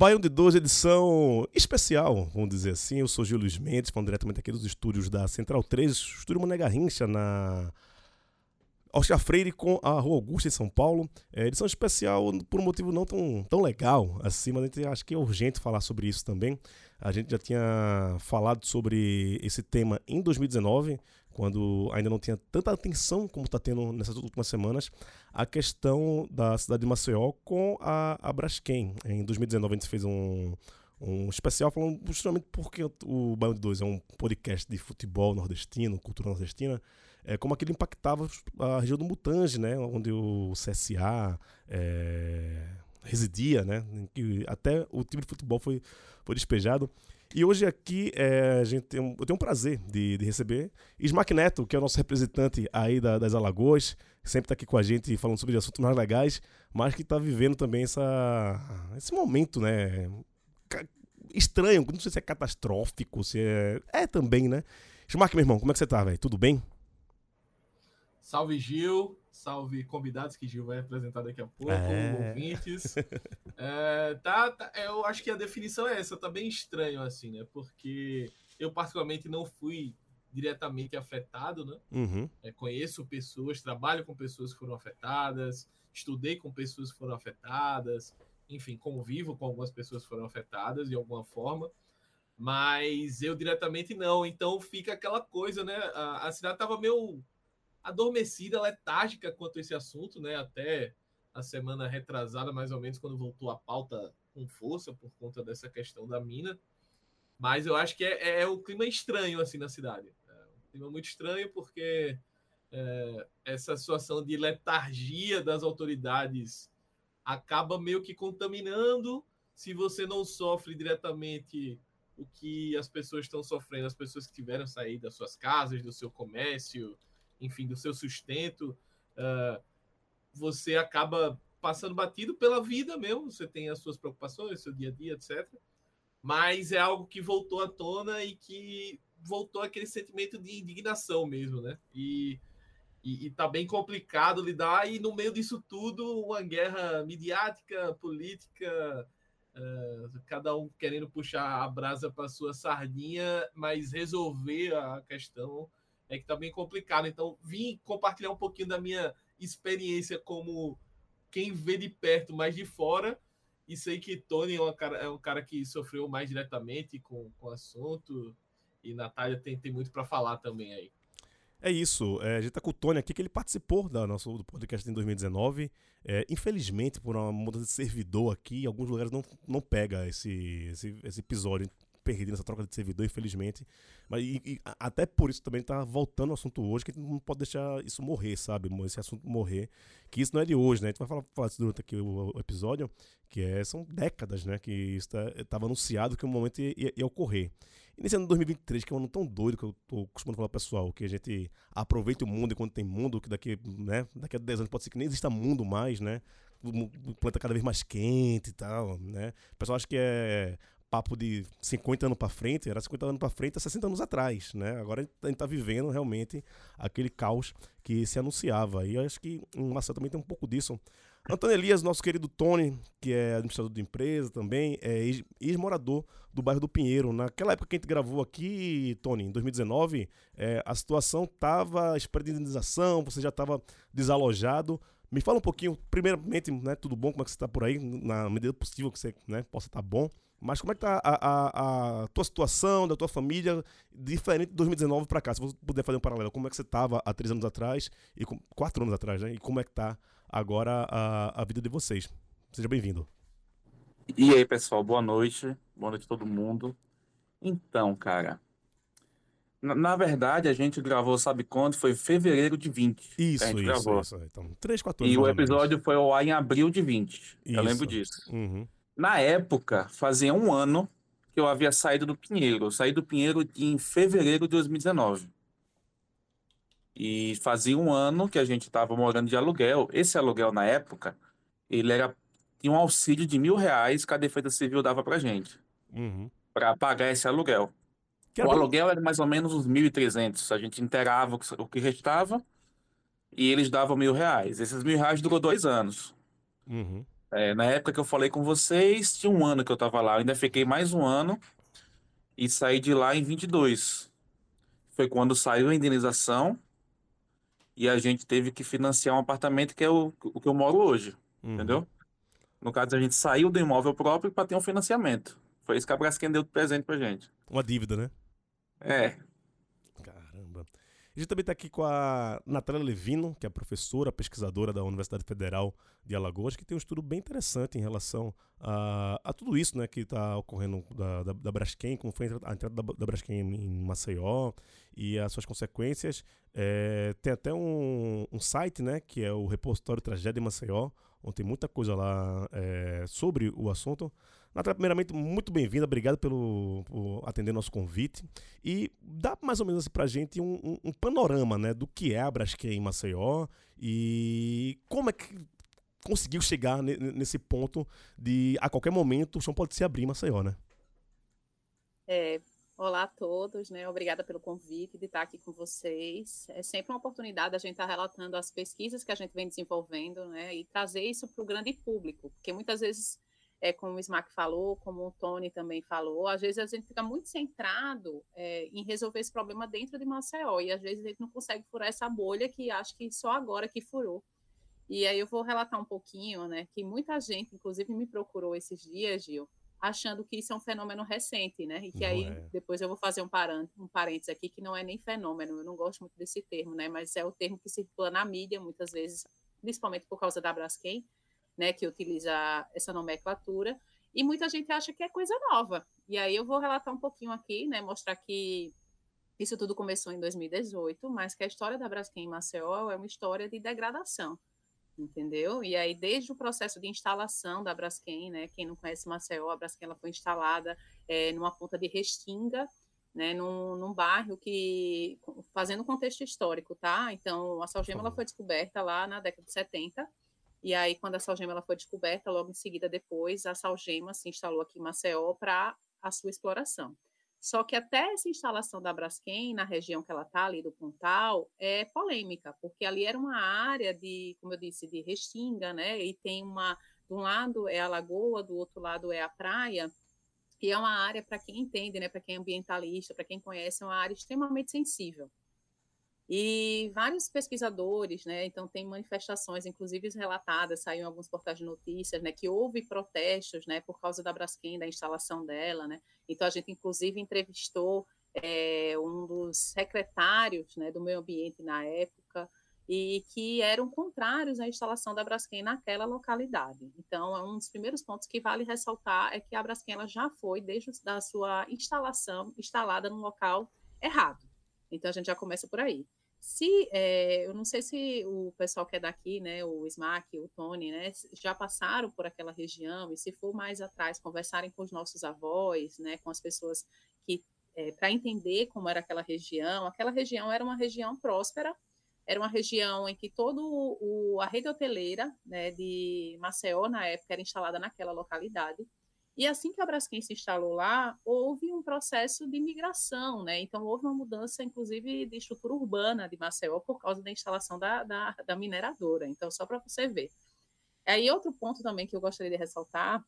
Baião de 12, edição especial, vamos dizer assim. Eu sou Gil Luiz Mendes, falando diretamente aqui dos estúdios da Central 3, estúdio Mané Garrincha, na Oscar Freire com a Rua Augusta em São Paulo. É, edição especial por um motivo não tão, tão legal assim, mas a gente acha que é urgente falar sobre isso também. A gente já tinha falado sobre esse tema em 2019, quando ainda não tinha tanta atenção como está tendo nessas últimas semanas, a questão da cidade de Maceió com a, a Braskem. Em 2019 a gente fez um, um especial falando justamente porque o Bairro de Dois é um podcast de futebol nordestino, cultura nordestina, é, como aquilo impactava a região do Mutange, né, onde o CSA é, residia, né, que até o time de futebol foi, foi despejado. E hoje aqui é, a gente tem um, eu tenho um prazer de, de receber Ismac Neto, que é o nosso representante aí da, das Alagoas, sempre está aqui com a gente falando sobre assuntos mais legais, mas que está vivendo também essa, esse momento, né? Estranho, não sei se é catastrófico, se é. É também, né? Ismac, meu irmão, como é que você tá, velho? Tudo bem? Salve Gil, salve convidados que Gil vai apresentar daqui a pouco, É. ouvintes. É, tá, tá- eu acho que a definição é essa, tá bem estranho assim, né? Porque eu particularmente não fui diretamente afetado, né? Uhum. É, conheço pessoas, trabalho com pessoas que foram afetadas, estudei com pessoas que foram afetadas, enfim, convivo com algumas pessoas que foram afetadas de alguma forma, mas eu diretamente não. Então fica aquela coisa, né? A, a cidade estava meio adormecida, letárgica quanto a esse assunto, né? Até a semana retrasada, mais ou menos, quando voltou a pauta com força por conta dessa questão da mina. Mas eu acho que é, é um clima estranho assim na cidade. É um clima muito estranho porque é, essa situação de letargia das autoridades acaba meio que contaminando. Se você não sofre diretamente o que as pessoas estão sofrendo, as pessoas que tiveram sair das suas casas, do seu comércio, enfim, do seu sustento, ah, você acaba passando batido pela vida mesmo. Você tem as suas preocupações, seu dia a dia, etc. Mas é algo que voltou à tona e que voltou aquele sentimento de indignação mesmo, né? E, e, e tá bem complicado lidar, e no meio disso tudo, uma guerra midiática, política, eh, cada um querendo puxar a brasa para sua sardinha, mas resolver a questão é que tá bem complicado. Então, vim compartilhar um pouquinho da minha experiência como quem vê de perto, mas de fora. E sei que Tony é, cara, é um cara que sofreu mais diretamente com, com o assunto. E Natália tem, tem muito para falar também aí. É isso. É, a gente tá com o Tony aqui, que ele participou da nosso, do podcast em 2019. É, infelizmente, por uma mudança de servidor aqui, em alguns lugares não, não pega esse, esse, esse episódio. Perdi nessa troca de servidor, infelizmente. Mas e- e até por isso também tá voltando ao assunto hoje, que a gente não pode deixar isso morrer, sabe? Esse assunto morrer. Que isso não é de hoje, né? A gente vai falar, falar isso durante aqui o, o episódio, que é, são décadas, né? Que isso estava anunciado que um momento ia, ia- ia ocorrer. E nesse ano de 2023, que é um ano tão doido que eu tô costumando falar pro pessoal, que a gente aproveita o mundo enquanto tem mundo, que daqui, né, daqui a 10 anos pode ser que nem exista mundo mais, né? O o planeta cada vez mais quente e tal, né? O pessoal acha que é papo de 50 anos pra frente, era 50 anos pra frente, é 60 anos atrás, né? Agora a gente tá vivendo realmente aquele caos que se anunciava. E eu acho que o Marcelo também tem um pouco disso. Antônio Elias, nosso querido Tony, que é administrador de empresa também, é ex- ex-morador do bairro do Pinheiro. Naquela época que a gente gravou aqui, Tony, em 2019, é, a situação estava esperando indenização, você já estava desalojado. Me fala um pouquinho, primeiramente, né, tudo bom, como é que você está por aí, na medida possível que você né, possa estar bom. Mas como é que tá a, a, a tua situação, da tua família, diferente de 2019 para cá? Se você puder fazer um paralelo, como é que você estava há três anos atrás, e com, quatro anos atrás, né? E como é que tá agora a, a vida de vocês? Seja bem-vindo. E aí, pessoal, boa noite. Boa noite a todo mundo. Então, cara, Na, na verdade, a gente gravou, sabe quando? Foi fevereiro de 20. que Isso, a gente isso, gravou. isso. Então, três, quatro anos E o episódio foi ao ar em abril de 20. Eu lembro Isso. disso. Uhum. Na época, fazia um ano que eu havia saído do Pinheiro. Eu saí do Pinheiro em fevereiro de 2019. E fazia um ano que a gente estava morando de aluguel. Esse aluguel, na época, ele era tinha um auxílio de mil reais que a Defesa Civil dava pra gente, Uhum. para pagar esse aluguel. Que O era aluguel era mais ou menos uns 1.300. A gente inteirava o que- o que restava e eles davam mil reais. Esses mil reais durou dois anos. Uhum. É, na época que eu falei com vocês, tinha um ano que eu tava lá. Eu ainda fiquei mais um ano e saí de lá em 22. Foi quando saiu a indenização e a gente teve que financiar um apartamento que é o, o que eu moro hoje, Uhum. entendeu? No caso, a gente saiu do imóvel próprio para ter um financiamento. Foi isso que a Braskem deu de presente pra gente. Uma dívida, né? É. A gente também está aqui com a Natália Levino, que é professora, pesquisadora da Universidade Federal de Alagoas, que tem um estudo bem interessante em relação a, a tudo isso né, que está ocorrendo da, da, da Braskem, como foi a entrada- da, da Braskem em, em Maceió e as suas consequências. É, tem até um, um site, né, que é o repositório Tragédia em Maceió, onde tem muita coisa lá é, sobre o assunto. Natália, primeiramente, muito bem-vinda, obrigado pelo, por atender nosso convite. E dá mais ou menos assim pra gente um, um- um panorama, né, do que é a Braskem em Maceió e como é que conseguiu chegar ne- nesse ponto de a qualquer momento o chão pode se abrir em Maceió, né? É, olá a todos, né? Obrigada pelo convite de estar aqui com vocês. É sempre uma oportunidade a gente estar relatando as pesquisas que a gente vem desenvolvendo, né? E trazer isso para o grande público, porque muitas vezes, é, como o Smack falou, como o Tony também falou, às vezes a gente fica muito centrado é, em resolver esse problema dentro de Maceió, e às vezes a gente não consegue furar essa bolha que acho que só agora que furou. E aí eu vou relatar um pouquinho, né? Que muita gente, inclusive, me procurou esses dias, Gil, achando que isso é um fenômeno recente, né? E que Não aí é. depois eu vou fazer um, paran um parênteses aqui que não é nem fenômeno, eu não gosto muito desse termo, né? Mas é o termo que circula na mídia muitas vezes, principalmente por causa da Braskem, né? Que utiliza essa nomenclatura. E muita gente acha que é coisa nova. E aí eu vou relatar um pouquinho aqui, né? Mostrar que isso tudo começou em 2018, mas que a história da Braskem em Maceió é uma história de degradação entendeu? E aí, desde o processo de instalação da Braskem, né, quem não conhece Maceió, a Braskem ela foi instalada é, numa ponta de Restinga, né, num, num bairro que, fazendo contexto histórico, tá? Então, a Salgema ela foi descoberta lá na década de 70, e aí, quando a Salgema ela foi descoberta, logo em seguida, depois, a Salgema se instalou aqui em Maceió para a sua exploração. Só que até essa instalação da Braskem, na região que ela está ali do Pontal, é polêmica, porque ali era uma área de, como eu disse, de restinga, né? E tem uma, de um lado é a lagoa, do outro lado é a praia, e é uma área, para quem entende, né? Para quem é ambientalista, para quem conhece, é uma área extremamente sensível. E vários pesquisadores, né? Então tem manifestações, inclusive relatadas, saíram alguns portais de notícias, né? Que houve protestos, né? Por causa da Braskem, da instalação dela, né? Então a gente inclusive entrevistou é, um dos secretários, né? Do meio ambiente na época e que eram contrários à instalação da Braskem naquela localidade. Então é um dos primeiros pontos que vale ressaltar é que a Braskem ela já foi desde a sua instalação instalada num local errado. Então a gente já começa por aí. Se, é, eu não sei se o pessoal que é daqui, né, o Smack, o Tony, né, já passaram por aquela região e se for mais atrás, conversarem com os nossos avós, né, com as pessoas que, é, para entender como era aquela região, aquela região era uma região próspera, era uma região em que toda a rede hoteleira né, de Maceió, na época, era instalada naquela localidade, e assim que a Braskem se instalou lá, houve um processo de migração, né? Então, houve uma mudança, inclusive, de estrutura urbana de Maceió por causa da instalação da, da, da mineradora. Então, só para você ver. Aí, outro ponto também que eu gostaria de ressaltar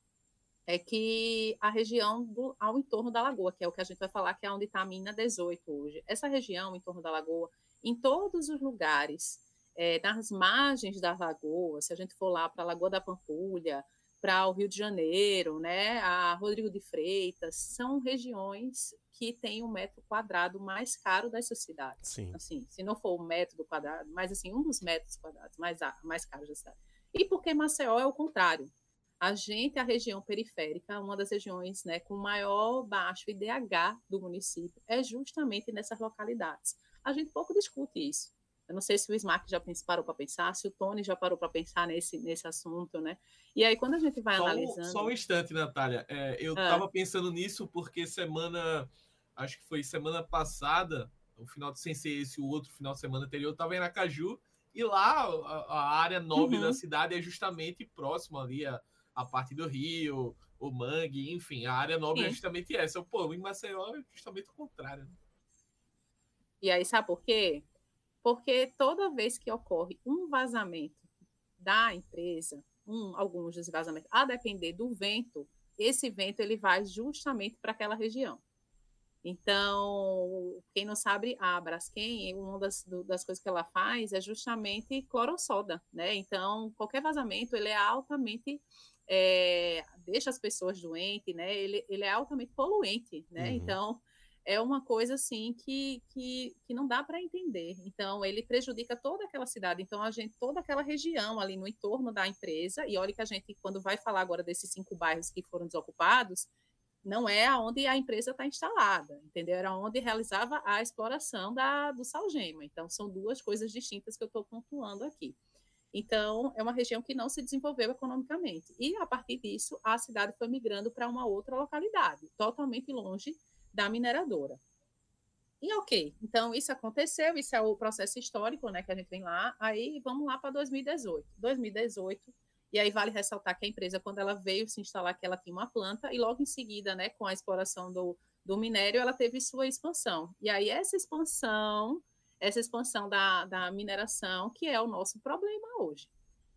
é que a região do, ao entorno da lagoa, que é o que a gente vai falar, que é onde está a mina 18 hoje. Essa região, em torno da lagoa, em todos os lugares, é, nas margens da lagoa, se a gente for lá para a Lagoa da Pampulha, para o Rio de Janeiro, né, a Rodrigo de Freitas, são regiões que têm o um metro quadrado mais caro dessas cidades. Sim. Assim, se não for o metro do quadrado, mas assim, um dos metros quadrados mais, mais caros da cidade. E porque Maceió é o contrário. A gente, a região periférica, uma das regiões né, com maior baixo IDH do município, é justamente nessas localidades. A gente pouco discute isso. Eu não sei se o Smack já parou para pensar, se o Tony já parou para pensar nesse, nesse assunto, né? E aí, quando a gente vai só analisando. Um, só um instante, Natália. É, eu estava ah. pensando nisso porque semana. Acho que foi semana passada, o final de sem ser esse o outro final de semana anterior, eu estava em Aracaju, e lá a, a área nobre uhum. da cidade é justamente próxima ali a, a parte do rio, o mangue, enfim, a área nobre é Sim. é justamente essa. Pô, em Maceió é justamente o contrário. Né? E aí, sabe por quê? Porque toda vez que ocorre um vazamento da empresa, um, alguns dos vazamentos, a depender do vento, esse vento ele vai justamente para aquela região. Então, quem não sabe, a Braskem, uma das, do, das coisas que ela faz é justamente clorossoda, né? Então, qualquer vazamento, ele é altamente, é, deixa as pessoas doentes, né? Ele, ele é altamente poluente, né? Uhum. Então, é uma coisa assim que, que, que não dá para entender. Então, ele prejudica toda aquela cidade. Então, a gente, toda aquela região ali no entorno da empresa, e olha que a gente, quando vai falar agora desses cinco bairros que foram desocupados, não é aonde a empresa está instalada, entendeu? Era onde realizava a exploração da, do salgema. Então, são duas coisas distintas que eu estou pontuando aqui. Então, é uma região que não se desenvolveu economicamente. E, a partir disso, a cidade foi migrando para uma outra localidade, totalmente longe da mineradora. E ok, então isso aconteceu, isso é o processo histórico, né, que a gente vem lá. Aí vamos lá para 2018. 2018, e aí vale ressaltar que a empresa, quando ela veio se instalar, que ela tinha uma planta, e logo em seguida, né, com a exploração do, do minério, ela teve sua expansão. E aí essa expansão, essa expansão da, da mineração, que é o nosso problema hoje.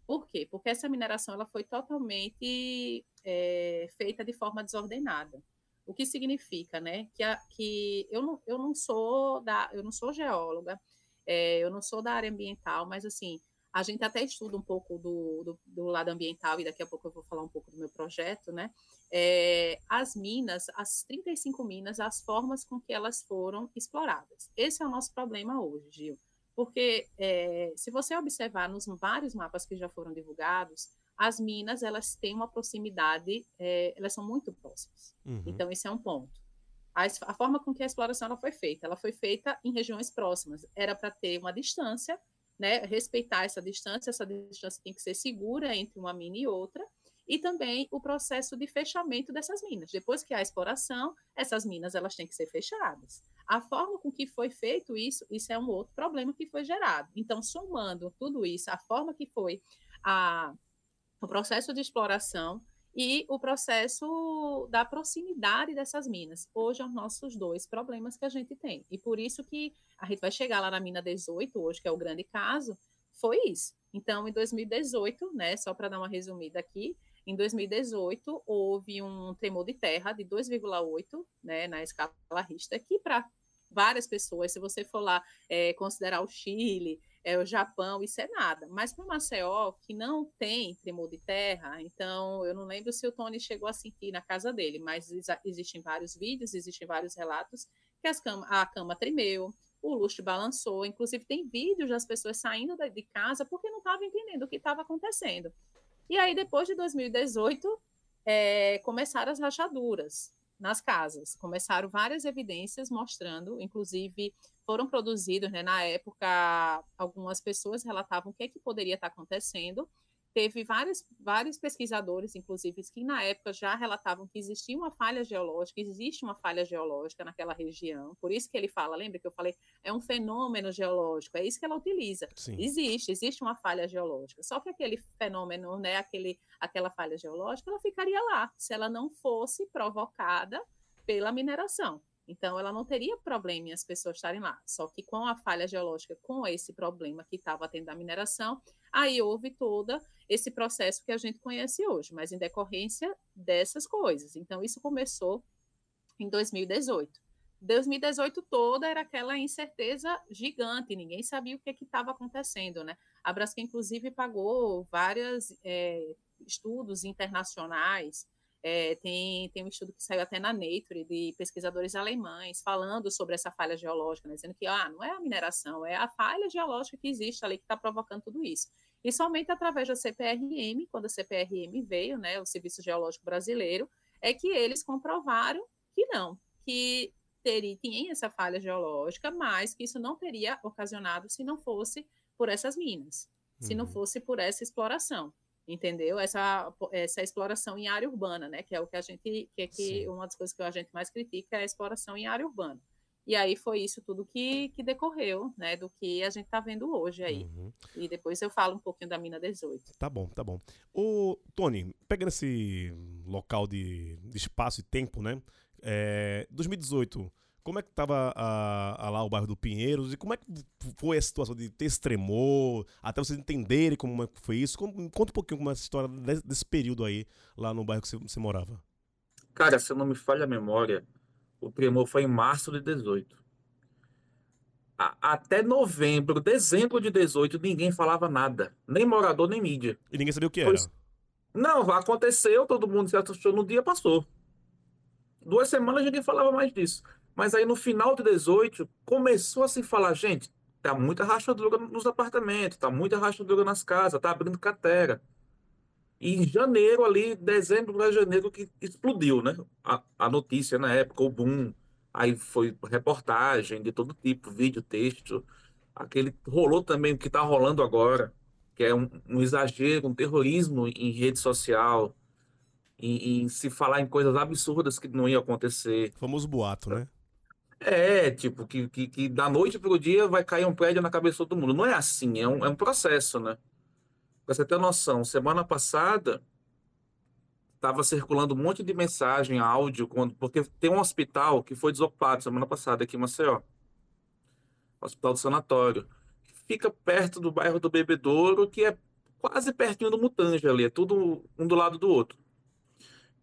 Por quê? Porque essa mineração ela foi totalmente é, feita de forma desordenada. O que significa, né, que, a, que eu, não, eu não sou da, eu não sou geóloga, é, eu não sou da área ambiental, mas assim, a gente até estuda um pouco do, do, do, lado ambiental, e daqui a pouco eu vou falar um pouco do meu projeto, né? É, as minas, as 35 minas, as formas com que elas foram exploradas. Esse é o nosso problema hoje, Gil. Porque é, se você observar nos vários mapas que já foram divulgados, as minas elas têm uma proximidade, é, elas são muito próximas. Uhum. Então, esse é um ponto. A, a, forma com que a exploração ela foi feita, ela foi feita em regiões próximas. Era para ter uma distância né, respeitar essa distância, essa distância tem que ser segura entre uma mina e outra, e também o processo de fechamento dessas minas. Depois que há exploração, essas minas elas têm que ser fechadas. A forma com que foi feito isso, isso é um outro problema que foi gerado. Então, somando tudo isso, a forma que foi a, o processo de exploração e o processo da proximidade dessas minas. Hoje, são os nossos dois problemas que a gente tem. E por isso que a gente vai chegar lá na mina 18, hoje, que é o grande caso, foi isso. Então, em 2018, né, só para dar uma resumida aqui, em 2018 houve um tremor de terra de 2,8, né, na escala Richter, que para várias pessoas, se você for lá é, considerar o Chile, é, o Japão, isso é nada. Mas para Maceió, que não tem tremor de terra, então eu não lembro se o Tony chegou a sentir na casa dele, mas existem vários vídeos, existem vários relatos que as a cama tremeu, o lustre balançou, inclusive tem vídeos das pessoas saindo de casa porque não estavam entendendo o que estava acontecendo. E aí, depois de 2018, é, começaram as rachaduras nas casas. Começaram várias evidências mostrando, inclusive foram produzidos, né, na época, algumas pessoas relatavam o que, é que poderia estar acontecendo, teve vários, vários pesquisadores, inclusive, que na época já relatavam que existia uma falha geológica, existe uma falha geológica naquela região, por isso que ele fala, lembra que eu falei, é um fenômeno geológico, é isso que ela utiliza. Sim. Existe, existe uma falha geológica, só que aquele fenômeno, né, aquele, aquela falha geológica, ela ficaria lá, se ela não fosse provocada pela mineração. Então, ela não teria problema em as pessoas estarem lá. Só que com a falha geológica, com esse problema que estava tendo da mineração, aí houve todo esse processo que a gente conhece hoje, mas em decorrência dessas coisas. Então, isso começou em 2018. 2018 toda era aquela incerteza gigante, ninguém sabia o que estava acontecendo, né? A Braskem, inclusive, pagou vários é, eh, estudos internacionais é, tem, tem um estudo que saiu até na Nature de pesquisadores alemães falando sobre essa falha geológica, né, dizendo que ah, não é a mineração, é a falha geológica que existe ali que está provocando tudo isso. E somente através da CPRM, quando a CPRM veio, né, o Serviço Geológico Brasileiro, é que eles comprovaram que não, que teria, tinha essa falha geológica, mas que isso não teria ocasionado se não fosse por essas minas, uhum. se não uhum. fosse por essa exploração, entendeu? Essa, essa exploração em área urbana, né? Que é o que a gente, que é que uma das coisas que a gente mais critica é a exploração em área urbana. E aí foi isso tudo que, que decorreu, né, do que a gente está vendo hoje aí. Uhum. E depois eu falo um pouquinho da mina 18. Tá bom, tá bom. O Tony, pegando esse local de, de espaço e tempo, né? É, 2018, como é que estava lá o bairro do Pinheiros e como é que foi a situação de ter esse tremor, até vocês entenderem como é foi isso? Como, conta um pouquinho como é essa história desse, desse período aí, lá no bairro que você, você morava. Cara, se eu não me falha a memória, o tremor foi em março de 18. A, até novembro, dezembro de 18, ninguém falava nada. Nem morador, nem mídia. E ninguém sabia o que era. Não, aconteceu, todo mundo se assustou no dia, passou. Duas semanas ninguém falava mais disso. Mas aí no final de 18, começou a se falar, gente, tá muita rachadura nos apartamentos, tá muita rachadura nas casas, tá abrindo catera. E em janeiro ali, dezembro para janeiro, que explodiu, né? A, a notícia na época, o boom. Aí foi reportagem de todo tipo, vídeo, texto. Aquele rolou também o que está rolando agora, que é um, um, exagero, um terrorismo em rede social, em, em, se falar em coisas absurdas que não ia acontecer. Famoso boato, né? É, tipo, que, que, que da noite para o dia vai cair um prédio na cabeça de todo mundo. Não é assim, é um, é um processo, né? Para você ter noção, semana passada estava circulando um monte de mensagem, áudio, quando, porque tem um hospital que foi desocupado semana passada aqui em Maceió. Hospital do Sanatório. Que fica perto do bairro do Bebedouro, que é quase pertinho do Mutanja ali, é tudo um do lado do outro.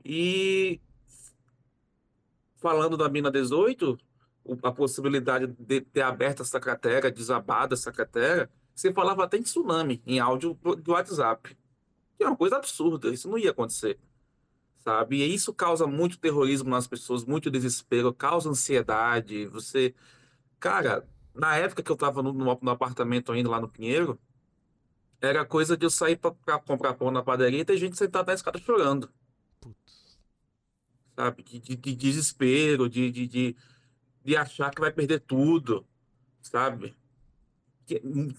E falando da mina 18, a possibilidade de ter aberto essa cratera, desabado essa cratera, você falava até em tsunami, em áudio do WhatsApp. Que é uma coisa absurda, isso não ia acontecer. Sabe? E isso causa muito terrorismo nas pessoas, muito desespero, causa ansiedade. Você. Cara, na época que eu estava no, no, apartamento ainda lá no Pinheiro, era coisa de eu sair para comprar pão na padaria e ter gente sentada na escada chorando. Putz. Sabe? De, de, de desespero, de, de, de, de achar que vai perder tudo. Sabe?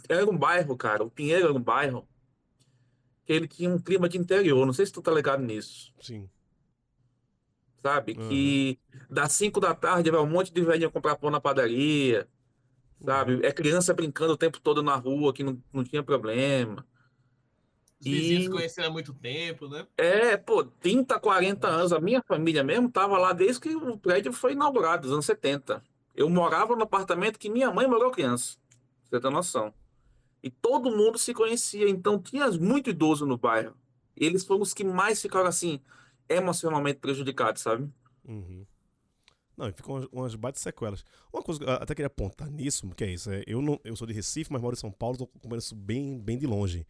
era um bairro, cara, o Pinheiro era um bairro que ele tinha um clima de interior. Não sei se tu tá ligado nisso. Sim. Sabe? Uhum. Que das 5 da tarde vai um monte de velhinha comprar pão na padaria. Sabe? Uhum. É criança brincando o tempo todo na rua, que não, não tinha problema. Os vizinhos e... conheceram há muito tempo, né? É, pô, 30, 40 anos. A minha família mesmo tava lá desde que o prédio foi inaugurado, nos anos 70. Eu morava no apartamento que minha mãe morou criança você tem noção. E todo mundo se conhecia, então tinha muito idoso no bairro. Eles foram os que mais ficaram assim, emocionalmente prejudicados, sabe? Uhum. Não, e ficam umas, bates sequelas. Uma coisa que eu até queria apontar nisso, que é isso, é, eu, não, eu sou de Recife, mas moro em São Paulo, estou acompanhando isso bem, bem de longe.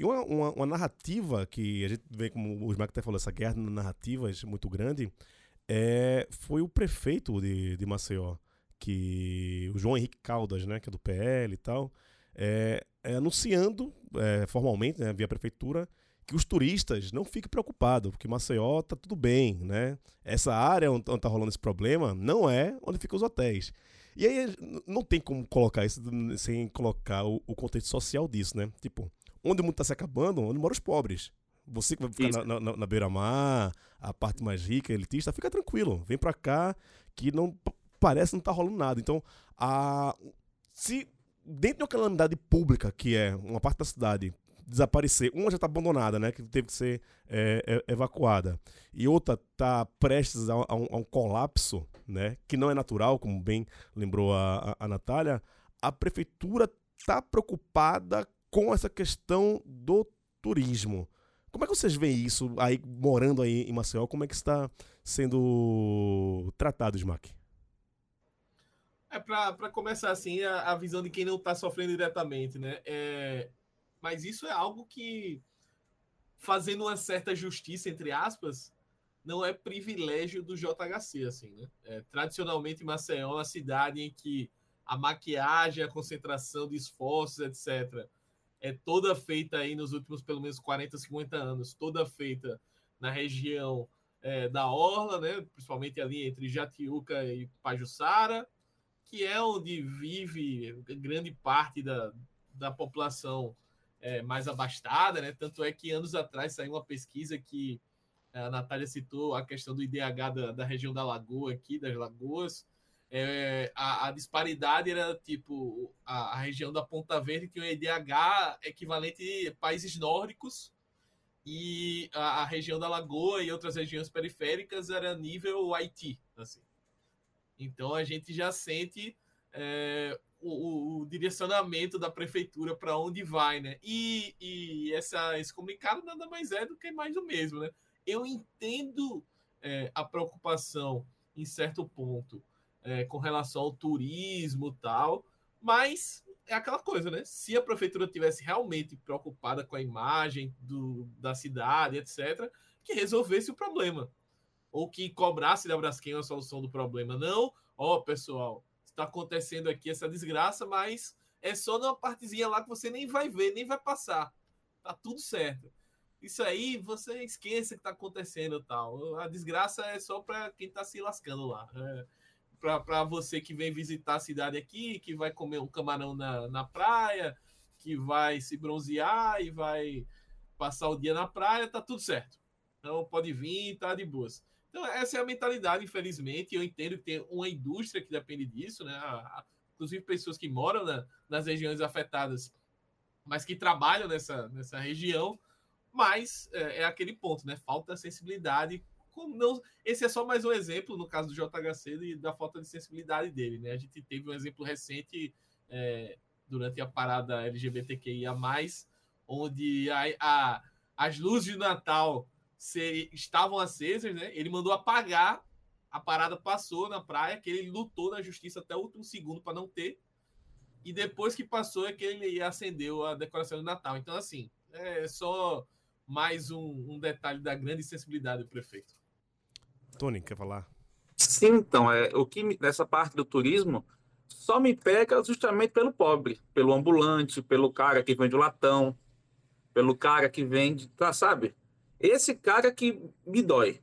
E uma, uma, uma, narrativa que a gente vê, como o Smack até falou, essa guerra de narrativas muito grande, é, foi o prefeito de, de Maceió que o João Henrique Caldas, né, que é do PL e tal, é, é anunciando é, formalmente, né, via prefeitura, que os turistas não fiquem preocupados, porque Maceió tá tudo bem, né? Essa área onde, tá rolando esse problema não é onde ficam os hotéis. E aí não tem como colocar isso sem colocar o, o contexto social disso, né? Tipo, onde o mundo tá se acabando, onde moram os pobres. Você que vai ficar na, na, na beira-mar, a parte mais rica, elitista, fica tranquilo. Vem para cá que não parece não tá rolando nada. Então, a, se dentro de uma calamidade pública, que é uma parte da cidade, desaparecer, uma já está abandonada, né, que teve que ser é, é, evacuada, e outra está prestes a, a, um, a, um, colapso, né, que não é natural, como bem lembrou a, a, a Natália, a prefeitura está preocupada com essa questão do turismo. Como é que vocês veem isso aí, morando aí em Maceió? Como é que está sendo tratado, Smack? É para começar assim a, a, visão de quem não está sofrendo diretamente, né? É, mas isso é algo que, fazendo uma certa justiça entre aspas, não é privilégio do JHC, assim, né? É, tradicionalmente Maceió é uma cidade em que a maquiagem, a concentração de esforços, etc., é toda feita aí nos últimos pelo menos 40, 50 anos, toda feita na região é, da Orla, né? principalmente ali entre Jatiuca e Pajuçara, que é onde vive grande parte da, da população é, mais abastada, né? Tanto é que anos atrás saiu uma pesquisa que a Natália citou a questão do IDH da, da região da Lagoa aqui, das Lagoas. É, a, a, disparidade era tipo a, a, região da Ponta Verde que o IDH equivalente a países nórdicos e a, a, região da Lagoa e outras regiões periféricas era nível Haiti, assim. Então a gente já sente é, o, o, direcionamento da prefeitura para onde vai, né? E, e essa, esse comunicado nada mais é do que mais do mesmo, né? Eu entendo é, a preocupação em certo ponto é, com relação ao turismo tal, mas é aquela coisa, né? Se a prefeitura tivesse realmente preocupada com a imagem do, da cidade, etc., que resolvesse o problema. Ou que cobrasse da Braskem a solução do problema. Não, ó, oh, pessoal, está acontecendo aqui essa desgraça, mas é só numa partezinha lá que você nem vai ver, nem vai passar. Tá tudo certo. Isso aí você esqueça que tá acontecendo tal. A desgraça é só para quem tá se lascando lá. É, para você que vem visitar a cidade aqui, que vai comer um camarão na, na praia, que vai se bronzear e vai passar o dia na praia, tá tudo certo. Então pode vir, tá de boas. Então, essa é a mentalidade, infelizmente. Eu entendo que tem uma indústria que depende disso, né? Inclusive pessoas que moram na, nas regiões afetadas, mas que trabalham nessa, nessa região. Mas é, é aquele ponto, né? Falta sensibilidade. Como não, esse é só mais um exemplo, no caso do JHC, e da falta de sensibilidade dele, né? A gente teve um exemplo recente é, durante a parada LGBTQIA, onde a, a, as luzes de Natal se, estavam acesas, né? Ele mandou apagar, a parada passou na praia, que ele lutou na justiça até o último segundo para não ter. E depois que passou é que ele acendeu a decoração de Natal. Então, assim, é só mais um, um detalhe da grande sensibilidade do prefeito. Tony, quer falar? Sim, então, é, o que nessa parte do turismo só me pega justamente pelo pobre, pelo ambulante, pelo cara que vende o latão, pelo cara que vende, tá, sabe? Esse cara que me dói.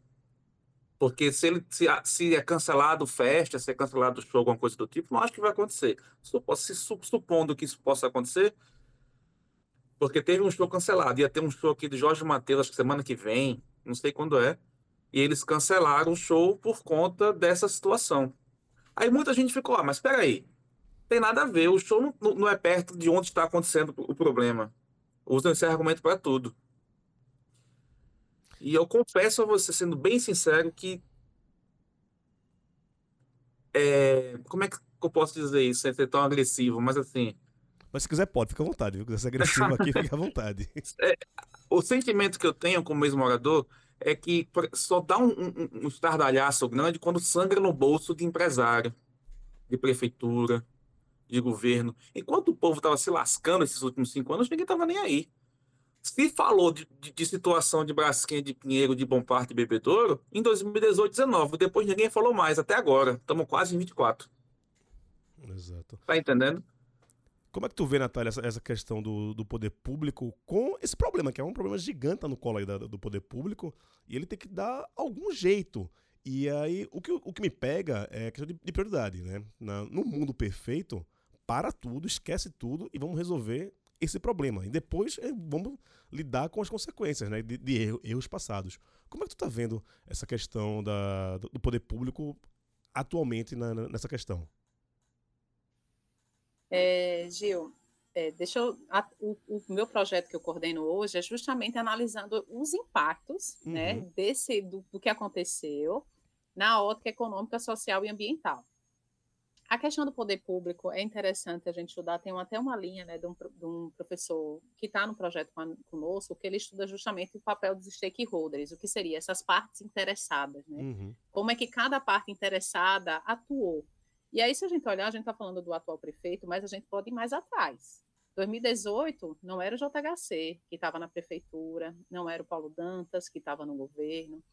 Porque se, ele, se, se é cancelado festa, se é cancelado show, alguma coisa do tipo, não acho que vai acontecer. Se, supondo que isso possa acontecer, porque teve um show cancelado, ia ter um show aqui de Jorge Matheus, acho que semana que vem, não sei quando é, e eles cancelaram o show por conta dessa situação. Aí muita gente ficou, ah, mas espera aí, tem nada a ver, o show não, não é perto de onde está acontecendo o problema. Usam esse argumento para tudo. E eu confesso a você, sendo bem sincero, que. É, como é que eu posso dizer isso sem ser tão agressivo? Mas assim. Mas se quiser, pode, fica à vontade. Se quiser ser agressivo aqui, fica à vontade. É, o sentimento que eu tenho como ex-morador é que só dá um, um, um estardalhaço grande quando sangra no bolso de empresário, de prefeitura, de governo. Enquanto o povo estava se lascando esses últimos cinco anos, ninguém estava nem aí. Se falou de, de, de, situação de Brasquinha, de Pinheiro, de Bom Parto e Bebedouro em 2018, 19. Depois ninguém falou mais, até agora. Estamos quase em 24. Exato. Tá entendendo? Como é que tu vê, Natália, essa, essa questão do, do poder público com esse problema, que é um problema gigante no colo da, do poder público, e ele tem que dar algum jeito. E aí, o que, o que me pega é a questão de, de prioridade, né? Na, no mundo perfeito, para tudo, esquece tudo e vamos resolver esse problema. E depois é, vamos lidar com as consequências né, de, de erros passados. Como é que tu está vendo essa questão da, do poder público atualmente na, nessa questão? É, Gil, é, deixa eu, a, o, o, meu projeto que eu coordeno hoje é justamente analisando os impactos né, uhum. né, desse, do, do que aconteceu na ótica econômica, social e ambiental. A questão do poder público é interessante a gente estudar. Tem até uma linha né, de, um, de um professor que está no projeto conosco, que ele estuda justamente o papel dos stakeholders, o que seria essas partes interessadas. Né? Uhum. Como é que cada parte interessada atuou. E aí, se a gente olhar, a gente está falando do atual prefeito, mas a gente pode ir mais atrás. 2018 não era o JHC que estava na prefeitura, não era o Paulo Dantas que estava no governo,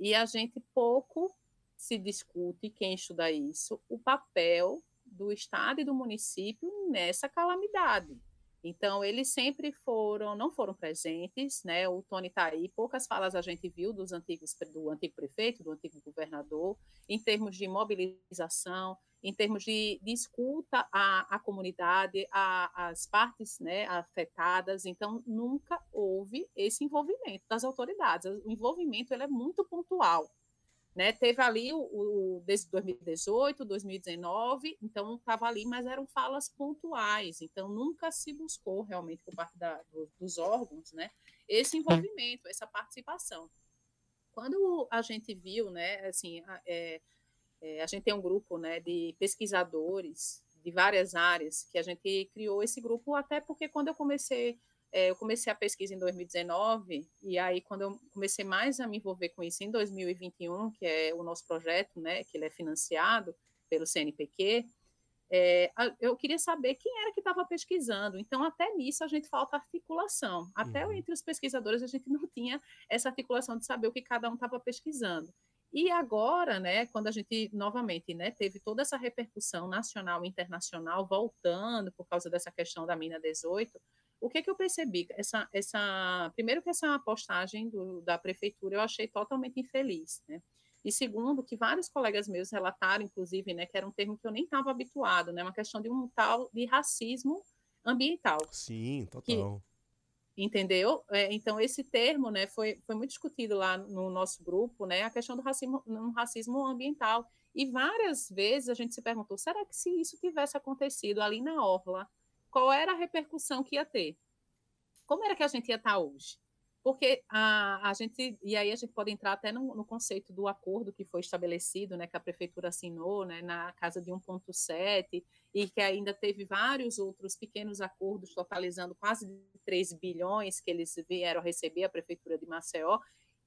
e a gente pouco se discute, quem estuda isso, o papel do Estado e do município nessa calamidade. Então, eles sempre foram, não foram presentes, né? O Tony está aí, poucas falas a gente viu dos antigos, do antigo prefeito, do antigo governador, em termos de mobilização, em termos de, de escuta à, à comunidade, às partes né, afetadas. Então, nunca houve esse envolvimento das autoridades. O envolvimento ele é muito pontual. Né? Teve ali o, o desde 2018, 2019, então estava ali, mas eram falas pontuais, então nunca se buscou realmente por parte da, do, dos órgãos, né, esse envolvimento, essa participação. Quando a gente viu, né, assim, é, é, a gente tem um grupo, né, de pesquisadores de várias áreas que a gente criou esse grupo até porque quando eu comecei é, eu comecei a pesquisa em 2019, e aí quando eu comecei mais a me envolver com isso em 2021, que é o nosso projeto, né, que ele é financiado pelo CNPq, é, eu queria saber quem era que estava pesquisando. Então, até nisso, a gente falta articulação. Até uhum. entre os pesquisadores, a gente não tinha essa articulação de saber o que cada um estava pesquisando. E agora, né, quando a gente novamente né, teve toda essa repercussão nacional e internacional voltando por causa dessa questão da mina 18, o que, que eu percebi? Essa, essa, primeiro que essa postagem do, da prefeitura eu achei totalmente infeliz, né? E segundo, que vários colegas meus relataram, inclusive, né, que era um termo que eu nem estava habituado, né, uma questão de um tal de racismo ambiental. Sim, total. Entendeu? É, então, esse termo, né, foi, foi muito discutido lá no nosso grupo, né, a questão do racismo, um racismo ambiental. E várias vezes a gente se perguntou, será que se isso tivesse acontecido ali na Orla, qual era a repercussão que ia ter. Como era que a gente ia estar hoje? Porque a, a gente, e aí a gente pode entrar até no, no conceito do acordo que foi estabelecido, né, que a prefeitura assinou, né, na casa de 1,7, e que ainda teve vários outros pequenos acordos, totalizando quase 3 bilhões que eles vieram receber a prefeitura de Maceió,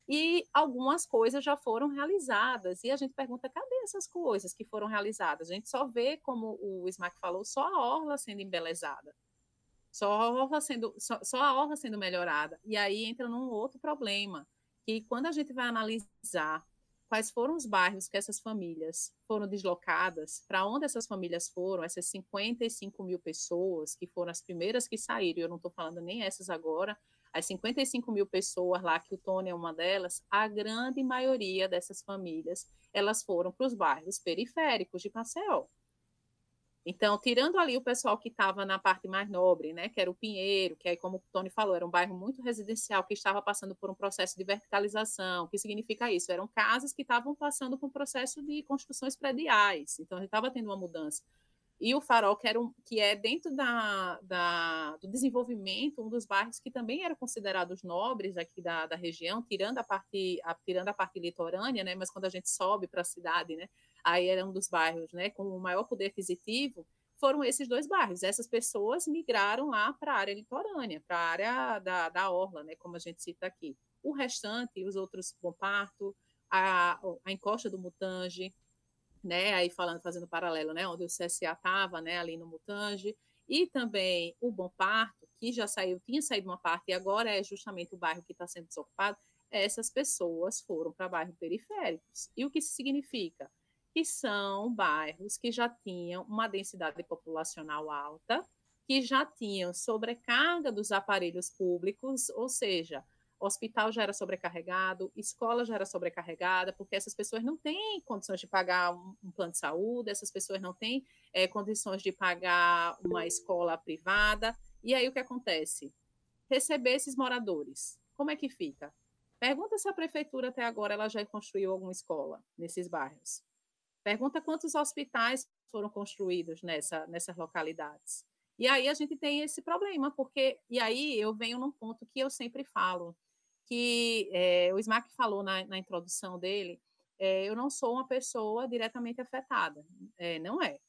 e algumas coisas já foram realizadas. E a gente pergunta, cadê essas coisas que foram realizadas? A gente só vê, como o Smack falou, só a orla sendo embelezada. Só a orla sendo, só, só a orla sendo melhorada. E aí entra num outro problema, que quando a gente vai analisar quais foram os bairros que essas famílias foram deslocadas, para onde essas famílias foram, essas 55 mil pessoas que foram as primeiras que saíram, eu não estou falando nem essas agora, as 55 mil pessoas lá, que o Tony é uma delas, a grande maioria dessas famílias, elas foram para os bairros periféricos de Maceió. Então, tirando ali o pessoal que estava na parte mais nobre, né, que era o Pinheiro, que aí, como o Tony falou, era um bairro muito residencial que estava passando por um processo de verticalização. O que significa isso? Eram casas que estavam passando por um processo de construções prediais. Então, a gente estava tendo uma mudança e o Farol, que, era um, que é dentro da, da, do desenvolvimento, um dos bairros que também eram considerados nobres aqui da, da região, tirando a parte, a, tirando a parte litorânea, né, mas quando a gente sobe para a cidade, né, aí era um dos bairros né, com o maior poder aquisitivo, foram esses dois bairros. Essas pessoas migraram lá para a área litorânea, para a área da, da orla, né, como a gente cita aqui. O restante, os outros, Bom Parto, a, a encosta do Mutange, né, aí falando, fazendo paralelo, né, onde o CSA estava, né, ali no Mutange, e também o Bom Parto, que já saiu, tinha saído uma parte e agora é justamente o bairro que está sendo desocupado, essas pessoas foram para bairros periféricos. E o que isso significa? Que são bairros que já tinham uma densidade populacional alta, que já tinham sobrecarga dos aparelhos públicos, ou seja, hospital já era sobrecarregado, escola já era sobrecarregada, porque essas pessoas não têm condições de pagar um, plano de saúde, essas pessoas não têm é, condições de pagar uma escola privada. E aí o que acontece? Receber esses moradores, como é que fica? Pergunta se a prefeitura até agora ela já construiu alguma escola nesses bairros. Pergunta quantos hospitais foram construídos nessa, nessas localidades. E aí a gente tem esse problema, porque e aí eu venho num ponto que eu sempre falo que é, o Smack falou na, na introdução dele, é, eu não sou uma pessoa diretamente afetada, é, não é.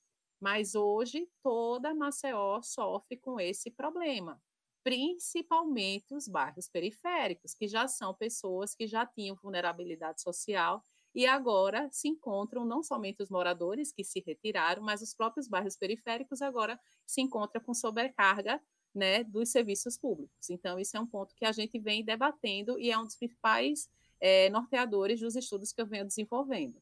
Mas hoje toda Maceió sofre com esse problema, principalmente os bairros periféricos, que já são pessoas que já tinham vulnerabilidade social e agora se encontram não somente os moradores que se retiraram, mas os próprios bairros periféricos agora se encontram com sobrecarga né, dos serviços públicos. Então, isso é um ponto que a gente vem debatendo e é um dos principais é, norteadores dos estudos que eu venho desenvolvendo.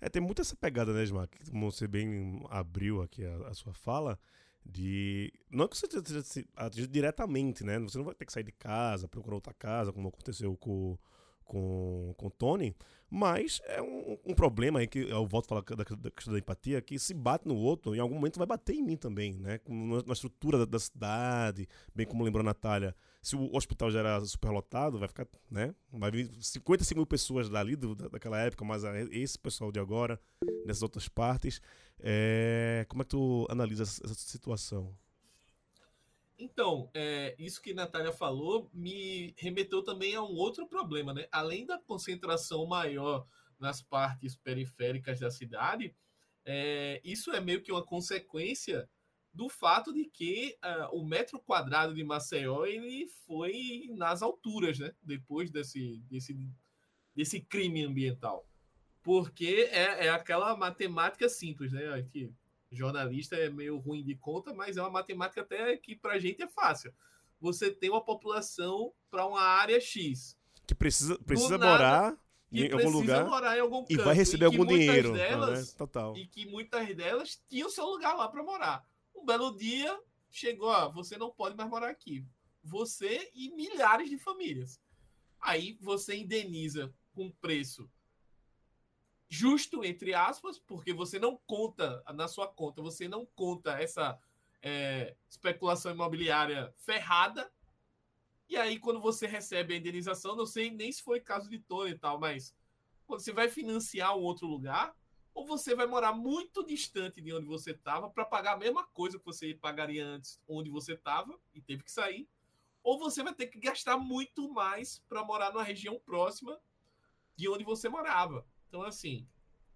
É, tem muito essa pegada, né, Smack? Como você bem abriu aqui a, a sua fala, De. Não que você seja se- atingido diretamente, né? Você não vai ter que sair de casa, procurar outra casa, como aconteceu com, com, com Tony. Mas é um, um problema aí que eu volto a falar da, da questão da empatia, que se bate no outro, em algum momento vai bater em mim também, né? Na, na estrutura da, da cidade, bem como lembrou a Natália, se o hospital já era superlotado, vai ficar, né? Vai vir 55 mil pessoas dali do, da- daquela época, mas esse pessoal de agora, nessas outras partes. É, como é que tu analisa essa, essa situação? Então, é, isso que Natália falou me remeteu também a um outro problema, né? Além da concentração maior nas partes periféricas da cidade, é, isso é meio que uma consequência do fato de que ah, o metro quadrado de Maceió ele foi nas alturas, né? Depois desse, desse, desse crime ambiental. Porque é, é aquela matemática simples, né? Que jornalista é meio ruim de conta, mas é uma matemática até que pra gente é fácil. Você tem uma população para uma área X Que precisa, precisa nada, morar que em algum precisa lugar morar em algum e canto, vai receber que algum muitas dinheiro. Delas, né? Total. E que muitas delas tinham seu lugar lá para morar. Um belo dia chegou, ó, você não pode mais morar aqui. Você e milhares de famílias. Aí você indeniza com preço justo, entre aspas, porque você não conta, na sua conta, você não conta essa é, especulação imobiliária ferrada. E aí, quando você recebe a indenização, não sei nem se foi caso de Tony e tal, mas quando você vai financiar um outro lugar, ou você vai morar muito distante de onde você estava para pagar a mesma coisa que você pagaria antes onde você estava e teve que sair, ou você vai ter que gastar muito mais para morar numa região próxima de onde você morava. Então, assim,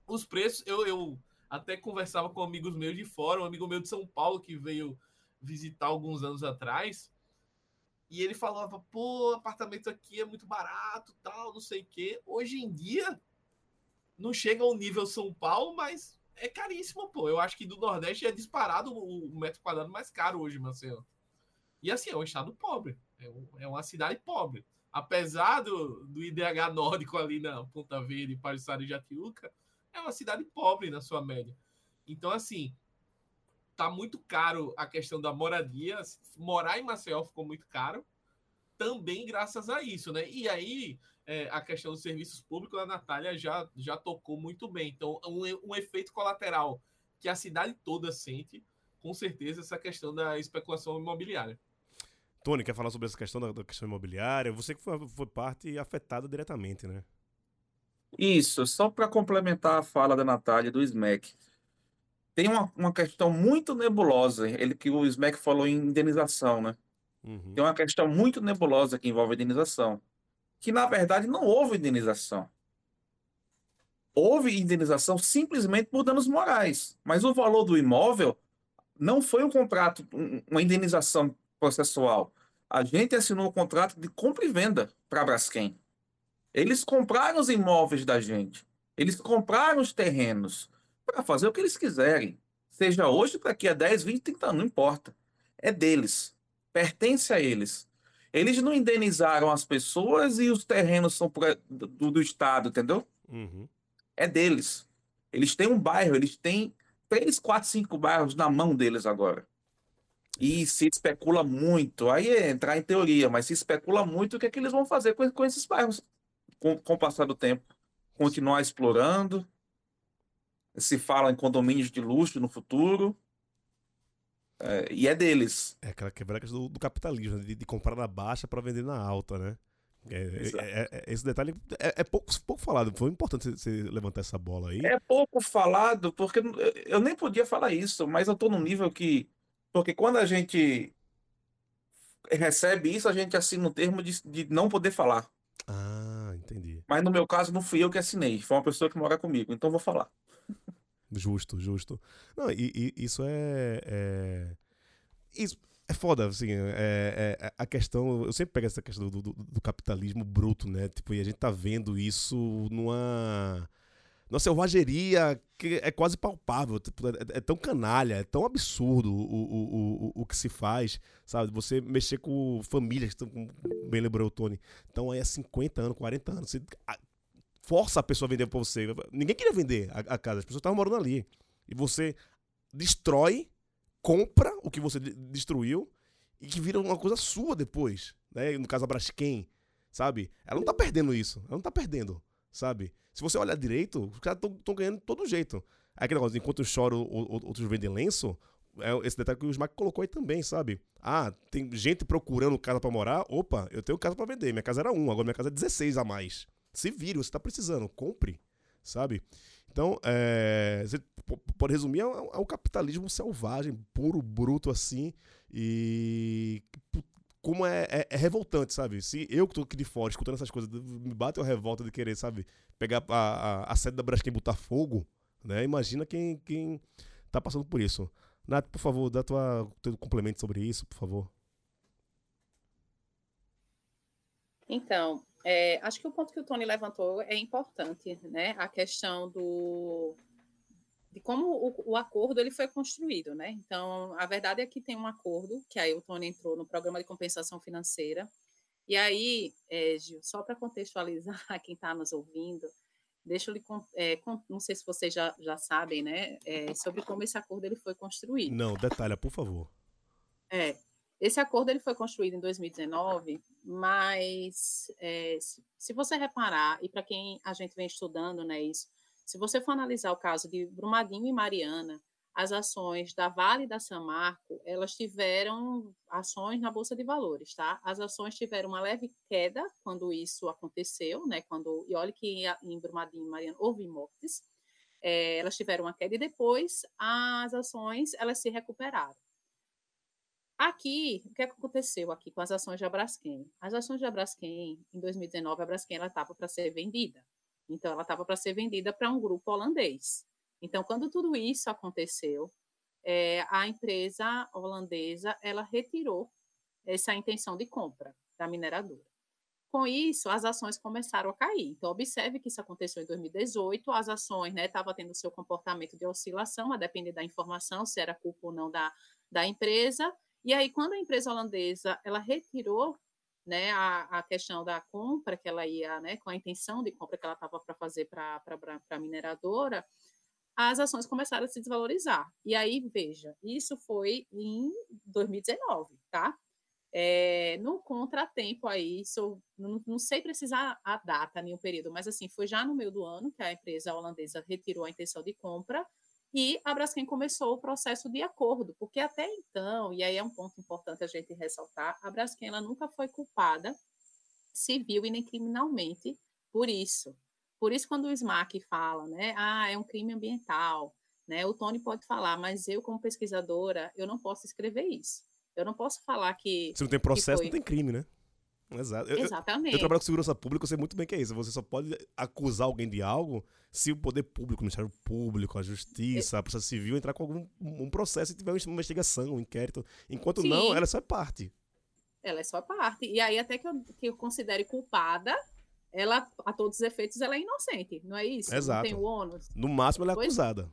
os preços, eu, eu até conversava com amigos meus de fora, um amigo meu de São Paulo que veio visitar alguns anos atrás, e ele falava, pô, apartamento aqui é muito barato, tal, não sei o quê. Hoje em dia, não chega ao nível São Paulo, mas é caríssimo, pô. Eu acho que do Nordeste é disparado o, metro quadrado mais caro hoje, Marcelo. E assim, é um estado pobre. É, é uma cidade pobre. Apesar do, do IDH nórdico ali na Ponta Verde, Pajuçara e Jatiuca, é uma cidade pobre na sua média. Então, assim, tá muito caro a questão da moradia. Morar em Maceió ficou muito caro. Também graças a isso, né? E aí, é, a questão dos serviços públicos, a Natália já, já tocou muito bem. Então, um, um efeito colateral que a cidade toda sente, com certeza, essa questão da especulação imobiliária. Tony, quer falar sobre essa questão da, da questão imobiliária? Você que foi, foi parte afetada diretamente, né? Isso, só para complementar a fala da Natália do SMEC. Tem uma, uma questão muito nebulosa, ele que o SMEC falou em indenização, né? Uhum. Tem uma questão muito nebulosa que envolve indenização, que na verdade não houve indenização. Houve indenização simplesmente por danos morais, mas o valor do imóvel não foi um contrato, um- uma indenização processual. A gente assinou o contrato de compra e venda para a Braskem. Eles compraram os imóveis da gente. Eles compraram os terrenos para fazer o que eles quiserem. Seja hoje, daqui a 10, 20, 30 anos, não importa. É deles. Pertence a eles. Eles não indenizaram as pessoas e os terrenos são do, do Estado, entendeu? Uhum. É deles. Eles têm um bairro, eles têm três, quatro, cinco bairros na mão deles agora. E se especula muito, aí é entrar em teoria, mas se especula muito o que é que eles vão fazer com, com esses bairros com, com o passar do tempo. Continuar explorando. Se fala em condomínios de luxo no futuro. É, e é deles. É aquela quebrada do, do capitalismo, de, de comprar na baixa para vender na alta, né? É, é- é- é- esse detalhe é, é pouco, pouco falado. Foi importante você- levantar essa bola aí. É pouco falado, porque eu- nem podia falar isso, mas eu estou num nível que. Porque quando a gente recebe isso, a gente assina um termo de, de não poder falar. Ah, entendi. Mas no meu caso, não fui eu que assinei, foi uma pessoa que mora comigo, então vou falar. Justo, justo. Não, e, e isso é, é- Isso é foda, assim. É, é- a questão. Eu sempre pego essa questão do, do- do capitalismo bruto, né? Tipo, e a gente tá vendo isso numa. Numa selvageria que é quase palpável. tipo, é, é tão canalha, é tão absurdo o, o, o, o, que se faz, sabe? Você mexer com famílias, como bem lembrou o Tony, estão aí há 50 anos, 40 anos. Você força a pessoa a vender pra você. Ninguém queria vender a, a casa, as pessoas estavam morando ali. E você destrói compra o que você de- destruiu e que vira uma coisa sua depois, né? No caso a Braskem, sabe? Ela não tá perdendo isso, ela não tá perdendo, sabe? Se você olhar direito, os caras estão ganhando de todo jeito. Aquele negócio, enquanto o- outros vendem lenço, é esse detalhe que o Smack colocou aí também, sabe? Ah, tem gente procurando casa pra morar, opa, eu tenho casa pra vender, minha casa era um, agora minha casa é 16 a mais. Se vire, você tá precisando, compre, sabe? Então, é, você pode resumir, é um, é um capitalismo selvagem, puro, bruto, assim, e como é, é- é revoltante, sabe? Se eu que tô aqui de fora, escutando essas coisas, me bate uma revolta de querer, sabe, pegar a, a, a sede da Braskem e botar fogo, né? Imagina quem, quem tá passando por isso. Nath, por favor, dá tua, teu complemento sobre isso, por favor. Então, é, acho que o ponto que o Tony levantou é importante, né? A questão do de como o, o acordo ele foi construído, né? Então, a verdade é que tem um acordo que o Tony entrou no programa de compensação financeira. E aí, é, Gil, só para contextualizar quem está nos ouvindo, deixa eu lhe é, não sei se vocês já, já sabem, né? é, sobre como esse acordo ele foi construído. Não, detalha, por favor. É, esse acordo ele foi construído em 2019, mas é, se, se você reparar, e para quem a gente vem estudando né, isso, se você for analisar o caso de Brumadinho e Mariana, as ações da Vale e da Samarco, elas tiveram ações na Bolsa de Valores, tá? As ações tiveram uma leve queda quando isso aconteceu, né? Quando, e olha que em Brumadinho e Mariana houve mortes, é, elas tiveram uma queda e depois as ações elas se recuperaram. Aqui, o que, é aconteceu aqui com as ações da Braskem? As ações da Braskem, em 2019, a Braskem estava para ser vendida. Então, ela estava para ser vendida para um grupo holandês. Então, quando tudo isso aconteceu, é, a empresa holandesa ela retirou essa intenção de compra da mineradora. Com isso, as ações começaram a cair. Então, observe que isso aconteceu em 2018, as ações estavam tendo seu comportamento de oscilação, a depender da informação, se era culpa ou não da, da empresa. E aí, quando a empresa holandesa ela retirou né, a, a questão da compra que ela ia, né, com a intenção de compra que ela estava para fazer para a mineradora, as ações começaram a se desvalorizar. E aí, veja, isso foi em 2019, tá? É, no contratempo aí, isso, não, não sei precisar a data nem o período, mas assim, foi já no meio do ano que a empresa holandesa retirou a intenção de compra e a Braskem começou o processo de acordo, porque até então, e aí é um ponto importante a gente ressaltar, a Braskem ela nunca foi culpada civil e nem criminalmente por isso. Por isso, quando o SMAC fala, né, ah, é um crime ambiental, né, o Tony pode falar, mas eu, como pesquisadora, eu não posso escrever isso. Eu não posso falar que. Se não tem processo, foi- não tem crime, né? Exato. Eu, eu- Exatamente. eu trabalho com segurança pública, eu sei muito bem que é isso. Você só pode acusar alguém de algo se o poder público, o Ministério Público, a Justiça, a Polícia Civil entrar com algum um processo e tiver uma investigação, um inquérito. Enquanto Sim. não, ela só é parte. Ela é só parte. E aí, até que eu, que eu considere culpada, ela, a todos os efeitos, ela é inocente, não é isso? Exato. Não tem o ônus. No máximo, ela é Pois- acusada.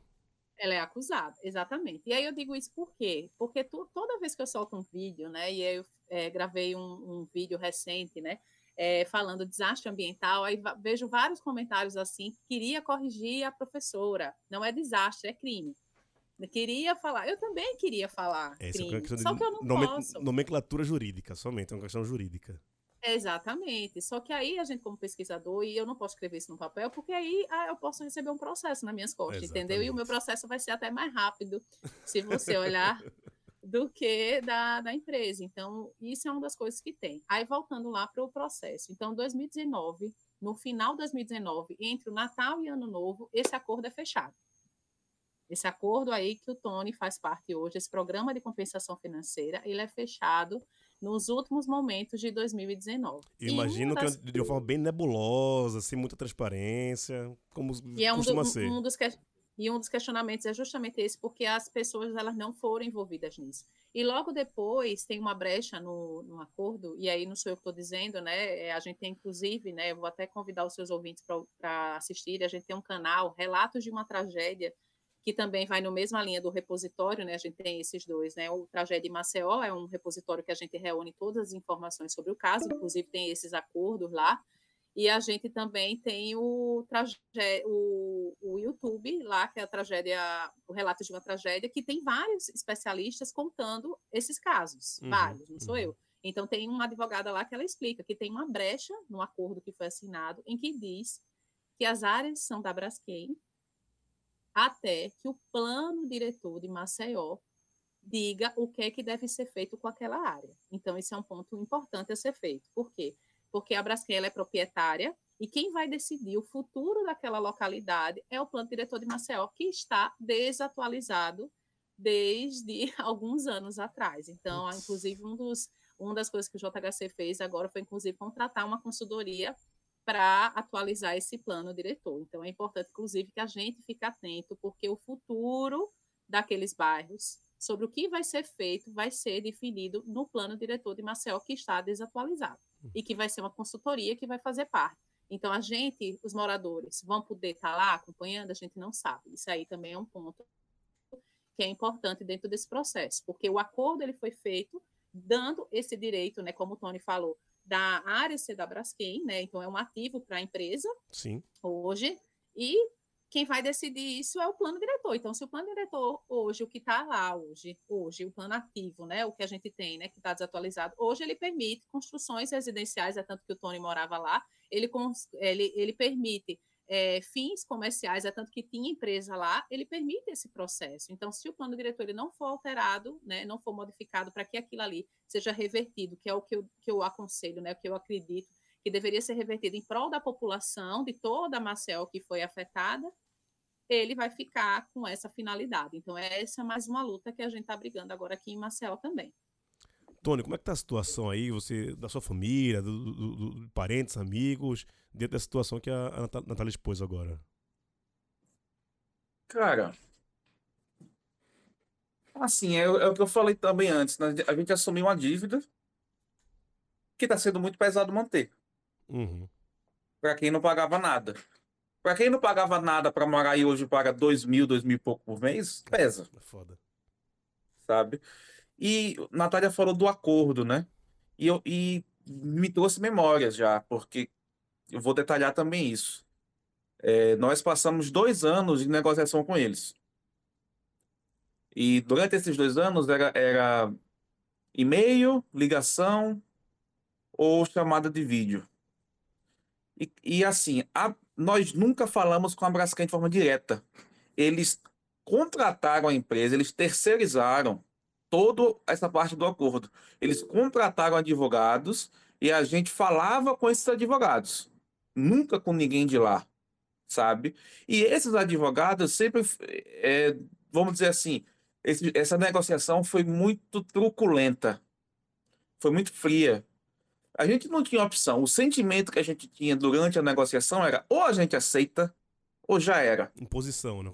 Ela é acusada, exatamente. E aí eu digo isso por quê? Porque tu- toda vez que eu solto um vídeo, né, e eu é, gravei um, um vídeo recente, né, é, falando desastre ambiental, aí vejo vários comentários assim, que queria corrigir a professora. Não é desastre, é crime. Eu queria falar, eu também queria falar É, isso é crime, de só que eu não nome- posso. nomenclatura jurídica, somente, é uma questão jurídica. Exatamente. Só que aí a gente, como pesquisador, e eu não posso escrever isso no papel, porque aí ah, eu posso receber um processo nas minhas costas, entendeu? E o meu Exatamente. processo vai ser até mais rápido, se você olhar, do que da, da empresa. Então, isso é uma das coisas que tem. Aí, voltando lá para o processo. Então, 2019, no final de 2019, entre o Natal e Ano Novo, esse acordo é fechado. Esse acordo aí que o Tony faz parte hoje, esse programa de compensação financeira, ele é fechado nos últimos momentos de 2019. Eu E imagino que das- é de uma forma bem nebulosa, sem muita transparência, como E é um, do- costuma ser. um dos que- e um dos questionamentos é justamente esse, porque as pessoas elas não foram envolvidas nisso. E logo depois tem uma brecha no, no acordo, e aí não sou eu que estou dizendo, né? é, A gente tem, inclusive, né? Vou até convidar os seus ouvintes para assistir. A gente tem um canal, Relatos de uma Tragédia, que também vai no mesma linha do repositório, né? A gente tem esses dois, né? O Tragédia em Maceió é um repositório que a gente reúne todas as informações sobre o caso, inclusive tem esses acordos lá. E a gente também tem o, o, o YouTube lá, que é a tragédia, o relato de uma tragédia, que tem vários especialistas contando esses casos, Uhum, vários, não sou uhum. eu. Então tem uma advogada lá que ela explica que tem uma brecha no acordo que foi assinado em que diz que as áreas são da Braskem até que o plano diretor de Maceió diga o que é que deve ser feito com aquela área. Então, esse é um ponto importante a ser feito. Por quê? Porque a Braskem é proprietária e quem vai decidir o futuro daquela localidade é o plano diretor de Maceió, que está desatualizado desde alguns anos atrás. Então, Putz. inclusive, um dos, uma das coisas que o JHC fez agora foi, inclusive, contratar uma consultoria para atualizar esse plano diretor. Então, é importante, inclusive, que a gente fique atento, porque o futuro daqueles bairros, sobre o que vai ser feito, vai ser definido no plano diretor de Maceió, que está desatualizado, e que vai ser uma consultoria que vai fazer parte. Então, a gente, os moradores, vão poder estar lá acompanhando, a gente não sabe. Isso aí também é um ponto que é importante dentro desse processo, porque o acordo ele foi feito dando esse direito, né, como o Tony falou, da área ser da Braskem, né? Então é um ativo para a empresa Sim. hoje e quem vai decidir isso é o plano diretor. Então, se o plano diretor hoje, o que está lá hoje, hoje, o plano ativo, né, o que a gente tem, né, que está desatualizado, hoje ele permite construções residenciais, é tanto que o Tony morava lá, ele, ele, ele permite é, fins comerciais, é tanto que tinha empresa lá, ele permite esse processo. Então, se o plano diretor ele não for alterado, né, não for modificado para que aquilo ali seja revertido, que é o que eu, que eu aconselho, né, o que eu acredito que deveria ser revertido em prol da população, de toda a Maceió que foi afetada, ele vai ficar com essa finalidade. Então, essa é mais uma luta que a gente está brigando agora aqui em Maceió também. Tony, como é que tá a situação aí, você, da sua família, do, do- do- do- parentes, amigos, dentro da situação que a, a Natália expôs agora? Cara, assim, é, é o que eu falei também antes, né? A gente assumiu uma dívida que está sendo muito pesado manter, Uhum. para quem não pagava nada. Para quem não pagava nada para morar e hoje paga dois mil, dois mil e pouco por mês, pesa, É foda. sabe? E Natália falou do acordo, né? E, eu, e me trouxe memórias já, porque eu vou detalhar também isso. É, nós passamos dois anos de negociação com eles. E durante esses dois anos era, era e-mail, ligação ou chamada de vídeo. E, e assim, a- nós nunca falamos com a Braskem de forma direta. Eles contrataram a empresa, eles terceirizaram toda essa parte do acordo. Eles contrataram advogados e a gente falava com esses advogados, nunca com ninguém de lá, sabe? E esses advogados sempre, é, vamos dizer assim, esse- essa negociação foi muito truculenta, foi muito fria. A gente não tinha opção. O sentimento que a gente tinha durante a negociação era ou a gente aceita ou já era. Imposição, né?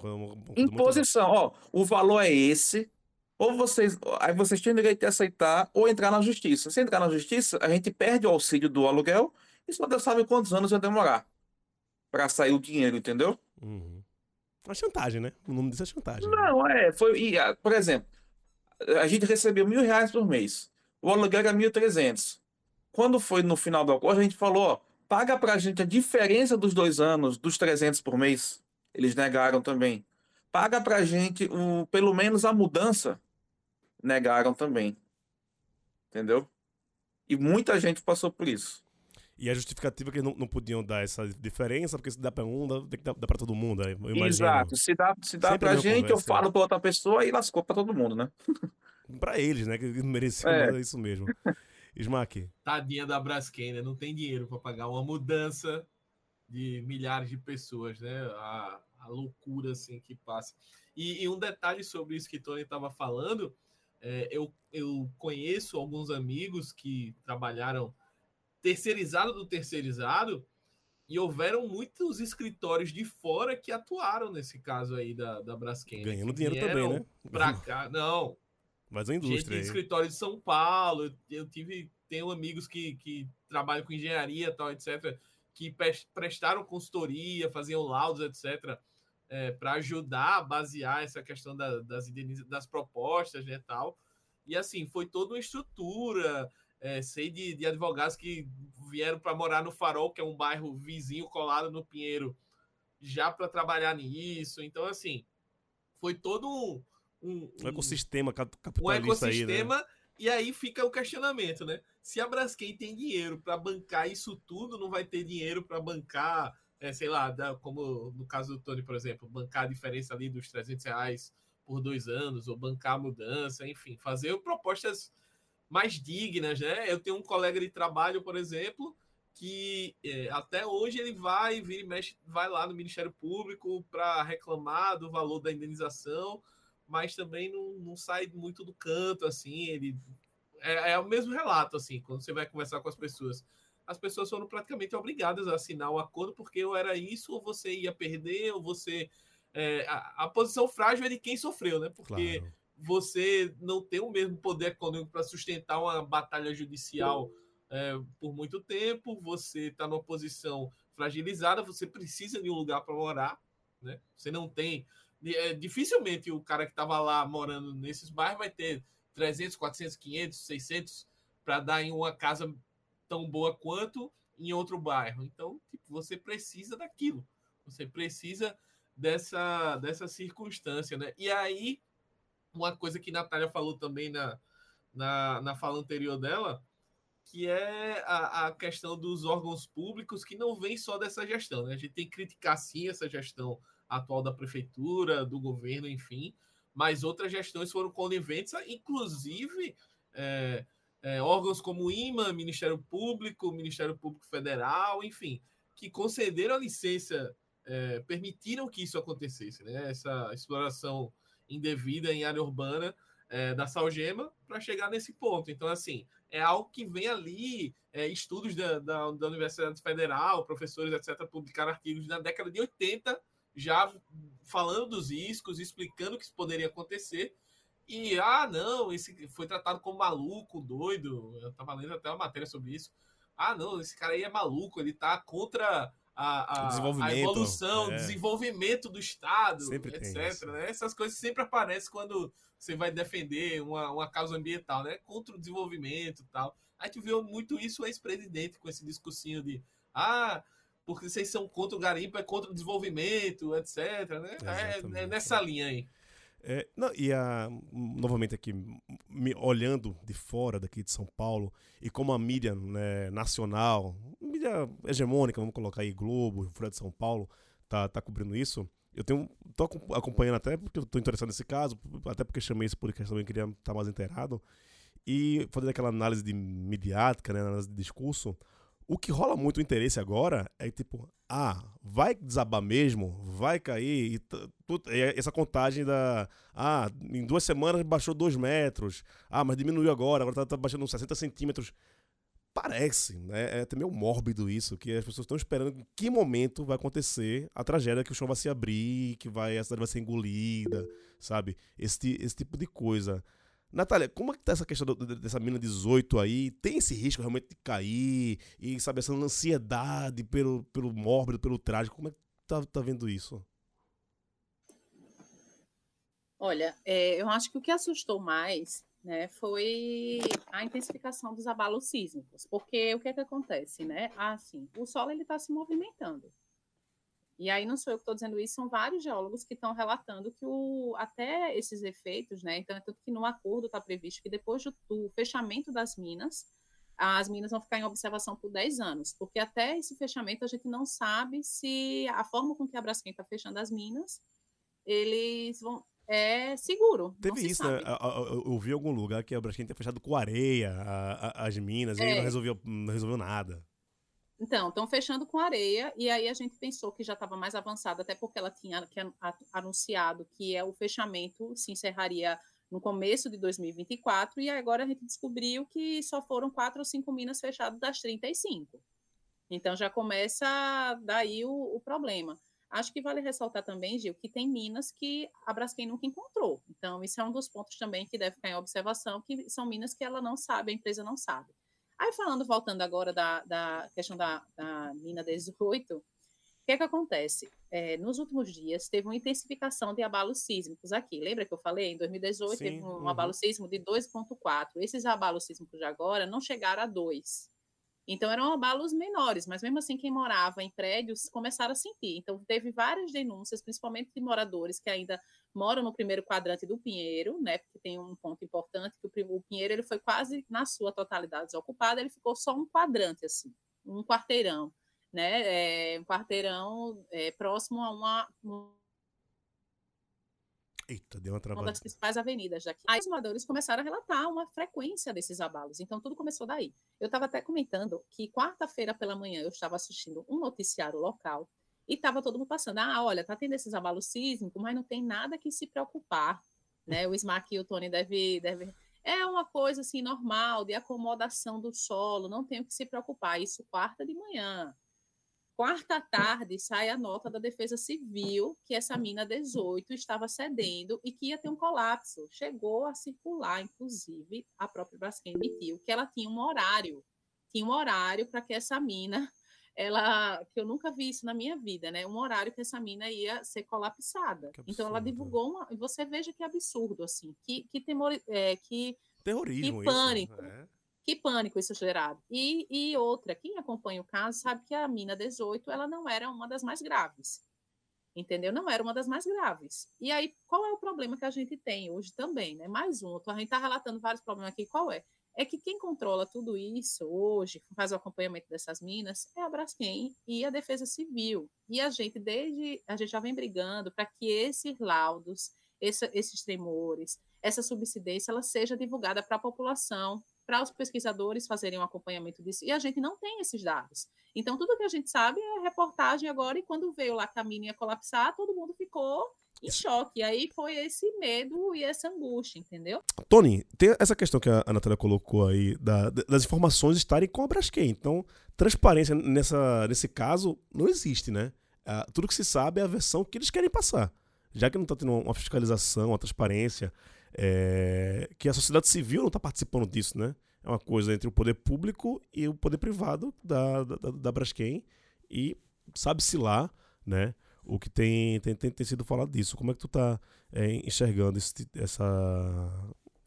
Imposição, ó, o valor é esse, ou vocês, aí vocês têm direito de aceitar ou entrar na justiça. Se entrar na justiça, a gente perde o auxílio do aluguel e só Deus sabe quantos anos vai demorar para sair o dinheiro, entendeu? Uhum. Uma chantagem, né? O nome disso é chantagem. né? Não, é, foi, e, ah, por exemplo, a gente recebeu mil reais por mês, o aluguel era mil trezentos. Quando foi no final do acordo, a gente falou, ó, paga pra gente a diferença dos dois anos, dos 300 por mês. Eles negaram também. Paga pra gente o, pelo menos a mudança. Negaram também. Entendeu? E muita gente passou por isso. E a justificativa é que não, não podiam dar essa diferença, porque se dá pra um, dá- dá pra todo mundo. aí, Eu imagino. Exato. Se dá, se dá Sempre a pra gente, eu conversa. falo pra outra pessoa e lascou pra todo mundo, né? Pra eles, né? Que mereciam É. mais isso mesmo. Smack, Tadinha da Braskem, né? Não tem dinheiro para pagar uma mudança de milhares de pessoas, né? A, a loucura assim que passa. E, e um detalhe sobre isso que Tony estava falando, é, eu, eu conheço alguns amigos que trabalharam terceirizado do terceirizado e houveram muitos escritórios de fora que atuaram nesse caso aí da, da Braskem. né? ganhando dinheiro também, né? Pra cá, não, Mas a gente indústria de aí. escritório de São Paulo, eu, tive, tenho amigos que, que trabalham com engenharia, tal, etc., que pres- prestaram consultoria, faziam laudos, etc., para ajudar a basear essa questão da- das, das propostas, né, tal. E assim, foi toda uma estrutura, é, sei de, de advogados que vieram para morar no Farol, que é um bairro vizinho colado no Pinheiro, já para trabalhar nisso. Então, assim, foi todo um, um, um ecossistema capitalista um ecossistema, aí, né? E aí fica o questionamento, né? Se a Braskem tem dinheiro para bancar isso tudo, não vai ter dinheiro para bancar, é, sei lá, da, como no caso do Tony, por exemplo, bancar a diferença ali dos 300 reais por dois anos, ou bancar a mudança, enfim, fazer propostas mais dignas, né? Eu tenho um colega de trabalho, por exemplo, que é, até hoje ele vai, vira e mexe, vai lá no Ministério Público para reclamar do valor da indenização, mas também não, não sai muito do canto, assim, ele é, é, o mesmo relato, assim, quando você vai conversar com as pessoas. As pessoas foram praticamente obrigadas a assinar o acordo porque ou era isso, ou você ia perder, ou você. É, a, a, posição frágil é de quem sofreu, né? Porque claro. você não tem o mesmo poder econômico para sustentar uma batalha judicial é, por muito tempo, você está numa posição fragilizada, você precisa de um lugar para morar, né? Você não tem. É, dificilmente o cara que estava lá morando nesses bairros vai ter 300, 400, 500, 600 para dar em uma casa tão boa quanto em outro bairro. Então, tipo, você precisa daquilo. Você precisa dessa, dessa circunstância, né? E aí, uma coisa que Natália falou também na, na, na fala anterior dela, que é a, a questão dos órgãos públicos, que não vem só dessa gestão, né? A gente tem que criticar, sim, essa gestão atual da prefeitura, do governo, enfim, mas outras gestões foram coniventes, inclusive é, é, órgãos como o IMA, Ministério Público, Ministério Público Federal, enfim, que concederam a licença, é, permitiram que isso acontecesse, né? essa exploração indevida em área urbana é, da Salgema para chegar nesse ponto. Então, assim, é algo que vem ali, é, estudos da, da, da Universidade Federal, professores, etc., publicaram artigos na década de 80 já falando dos riscos, explicando o que poderia acontecer. E, ah, não, esse foi tratado como maluco, doido. Eu estava lendo até uma matéria sobre isso. Ah, não, esse cara aí é maluco, ele está contra a, a, a evolução, é. desenvolvimento do Estado, sempre etc. Né? Essas coisas sempre aparecem quando você vai defender uma, uma causa ambiental, né? Contra o desenvolvimento e tal. A gente viu muito isso o ex-presidente com esse discursinho de ah, porque vocês são contra o garimpo, é contra o desenvolvimento, etc. Né? É, é, nessa linha aí. É, não, e a, novamente aqui, me, olhando de fora daqui de São Paulo, e como a mídia né, nacional, mídia hegemônica, vamos colocar aí Globo, Folha de São Paulo, tá, tá cobrindo isso, eu tenho, tô acompanhando até porque eu tô interessado nesse caso, até porque chamei esse podcast também, queria estar tá mais inteirado, e fazendo aquela análise de midiática, né, análise de discurso, o que rola muito interesse agora é tipo, ah, vai desabar mesmo? Vai cair? E essa contagem da. Ah, em duas semanas baixou dois metros. Ah, mas diminuiu agora, agora tá, tá baixando uns 60 centímetros. Parece, né? É até meio mórbido isso, que as pessoas estão esperando em que momento vai acontecer a tragédia que o chão vai se abrir, que vai, a cidade vai ser engolida, sabe? Esse, esse tipo de coisa. Natália, como é que tá essa questão do, dessa mina 18 aí? Tem esse risco realmente de cair? E, sabe, essa ansiedade pelo, pelo mórbido, pelo trágico? Como é que tá, tá vendo isso? Olha, é, eu acho que o que assustou mais né, foi a intensificação dos abalos sísmicos. Porque o que é que acontece, né? Assim, o solo ele está se movimentando. E aí não sou eu que estou dizendo isso, são vários geólogos que estão relatando que o, até esses efeitos, né? Então, é tanto que no acordo está previsto que depois do, do, fechamento das minas, as minas vão ficar em observação por 10 anos, porque até esse fechamento a gente não sabe se a forma com que a Braskem está fechando as minas, eles vão é seguro. Teve isso, né? Eu vi em algum lugar que a Braskem tinha fechado com areia a, a, as minas, é. e aí não resolveu, não resolveu nada. Então, estão fechando com areia, e aí a gente pensou que já estava mais avançada, até porque ela tinha anunciado que é, o fechamento se encerraria no começo de 2024, e agora a gente descobriu que só foram quatro ou cinco minas fechadas das 35. Então já começa daí o, o problema. Acho que vale ressaltar também, Gil, que tem minas que a Braskem nunca encontrou. Então, isso é um dos pontos também que deve ficar em observação, que são minas que ela não sabe, a empresa não sabe. Aí falando, voltando agora da, da questão da, da mina 18, o que é que acontece? É, nos últimos dias teve uma intensificação de abalos sísmicos aqui. Lembra que eu falei? Em 2018 Sim, teve um, uhum. abalo sísmico de 2,4. Esses abalos sísmicos de agora não chegaram a 2. Então eram abalos menores, mas mesmo assim quem morava em prédios começaram a sentir. Então teve várias denúncias, principalmente de moradores que ainda moram no primeiro quadrante do Pinheiro, né? Porque tem um ponto importante que o Pinheiro ele foi quase na sua totalidade desocupado, ele ficou só um quadrante assim, um quarteirão, né? É, um quarteirão é, próximo a uma Eita, deu uma travada. Uma das principais avenidas daqui. Aí os moradores começaram a relatar uma frequência desses abalos. Então, tudo começou daí. Eu estava até comentando que quarta-feira pela manhã eu estava assistindo um noticiário local e estava todo mundo passando. Ah, olha, tá tendo esses abalos sísmicos, mas não tem nada que se preocupar. Né? O Smack e o Tony devem. Deve... É uma coisa assim normal de acomodação do solo, não tem o que se preocupar. Isso quarta de manhã. Quarta tarde sai a nota da Defesa Civil que essa mina 18 estava cedendo e que ia ter um colapso. Chegou a circular, inclusive, a própria Braskem emitiu que ela tinha um horário, tinha um horário para que essa mina, ela, que eu nunca vi isso na minha vida, né? Um horário que essa mina ia ser colapsada. Então ela divulgou uma, você veja que absurdo assim, que que temor, é, que terrorismo, que pânico. Isso, é. Que pânico isso gerado. E, e outra, quem acompanha o caso sabe que a mina 18 ela não era uma das mais graves. Entendeu? Não era uma das mais graves. E aí, qual é o problema que a gente tem hoje também, né? Mais um. A gente está relatando vários problemas aqui. Qual é? É que quem controla tudo isso hoje, faz o acompanhamento dessas minas, é a Braskem e a Defesa Civil. E a gente, desde. A gente já vem brigando para que esses laudos, esse, esses tremores, essa subsidência, ela seja divulgada para a população, para os pesquisadores fazerem um acompanhamento disso. E a gente não tem esses dados. Então, tudo que a gente sabe é reportagem agora, e quando veio lá que a mina ia colapsar, todo mundo ficou em choque. E aí foi esse medo e essa angústia, entendeu? Tony, tem essa questão que a Natália colocou aí, da, das informações estarem com a Braskem. Então, transparência nessa, nesse caso não existe, né? Uh, tudo que se sabe é a versão que eles querem passar. Já que não está tendo uma fiscalização, uma transparência, é, que a sociedade civil não está participando disso, né? É uma coisa entre o poder público e o poder privado da, da, da Braskem e sabe-se lá, né? O que tem, tem, tem, tem, sido falado disso. Como é que tu tá é, enxergando esse, essa,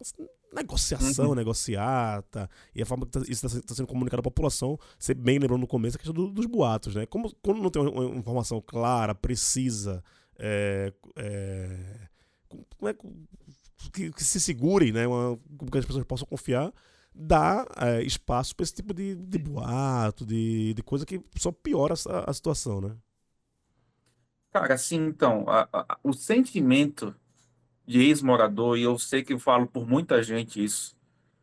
essa, negociação, uhum. negociata, e a forma que tá, isso está tá sendo comunicado à população? Você bem lembrou no começo a questão do, dos boatos, né? Como, quando não tem uma, uma informação clara, precisa, é, é, como é, que, que se segurem, né? Uma, que as pessoas possam confiar, dá é, espaço para esse tipo de, de boato, de, de coisa que só piora a, a situação, né? Cara, assim, então, a, a, o sentimento de ex-morador, e eu sei que eu falo por muita gente isso,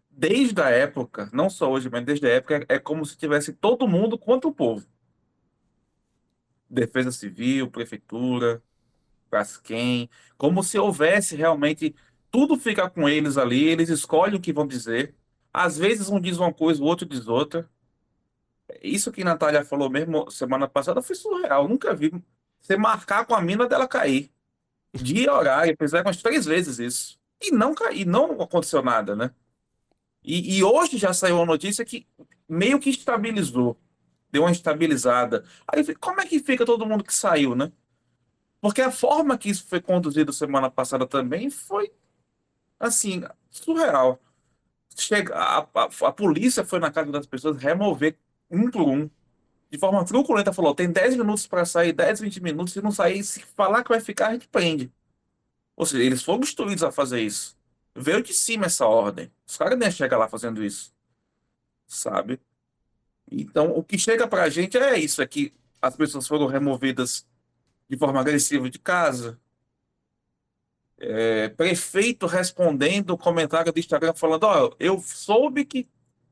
desde a época, não só hoje, mas desde a época, é, como se tivesse todo mundo contra o povo. Defesa Civil, Prefeitura, Braskem, como se houvesse realmente tudo fica com eles ali, eles escolhem o que vão dizer. Às vezes um diz uma coisa, o outro diz outra. Isso que a Natália falou mesmo semana passada foi surreal. Nunca vi você marcar com a mina dela cair. Dia e horário, fizeram umas três vezes isso. E não cair, não aconteceu nada, né? E, e hoje já saiu a notícia que meio que estabilizou. Deu uma estabilizada. Aí como é que fica todo mundo que saiu, né? Porque a forma que isso foi conduzido semana passada também foi assim, surreal. Chega, a, a, a, polícia foi na casa das pessoas remover um por um. De forma truculenta, falou: tem 10 minutos para sair, 10, 20 minutos. Se não sair, se falar que vai ficar, a gente prende. Ou seja, eles foram instruídos a fazer isso. Veio de cima essa ordem. Os caras nem chegam lá fazendo isso. Sabe? Então, o que chega para a gente é isso: é que as pessoas foram removidas de forma agressiva de casa, é, prefeito respondendo o comentário do Instagram falando, ó, oh, eu soube que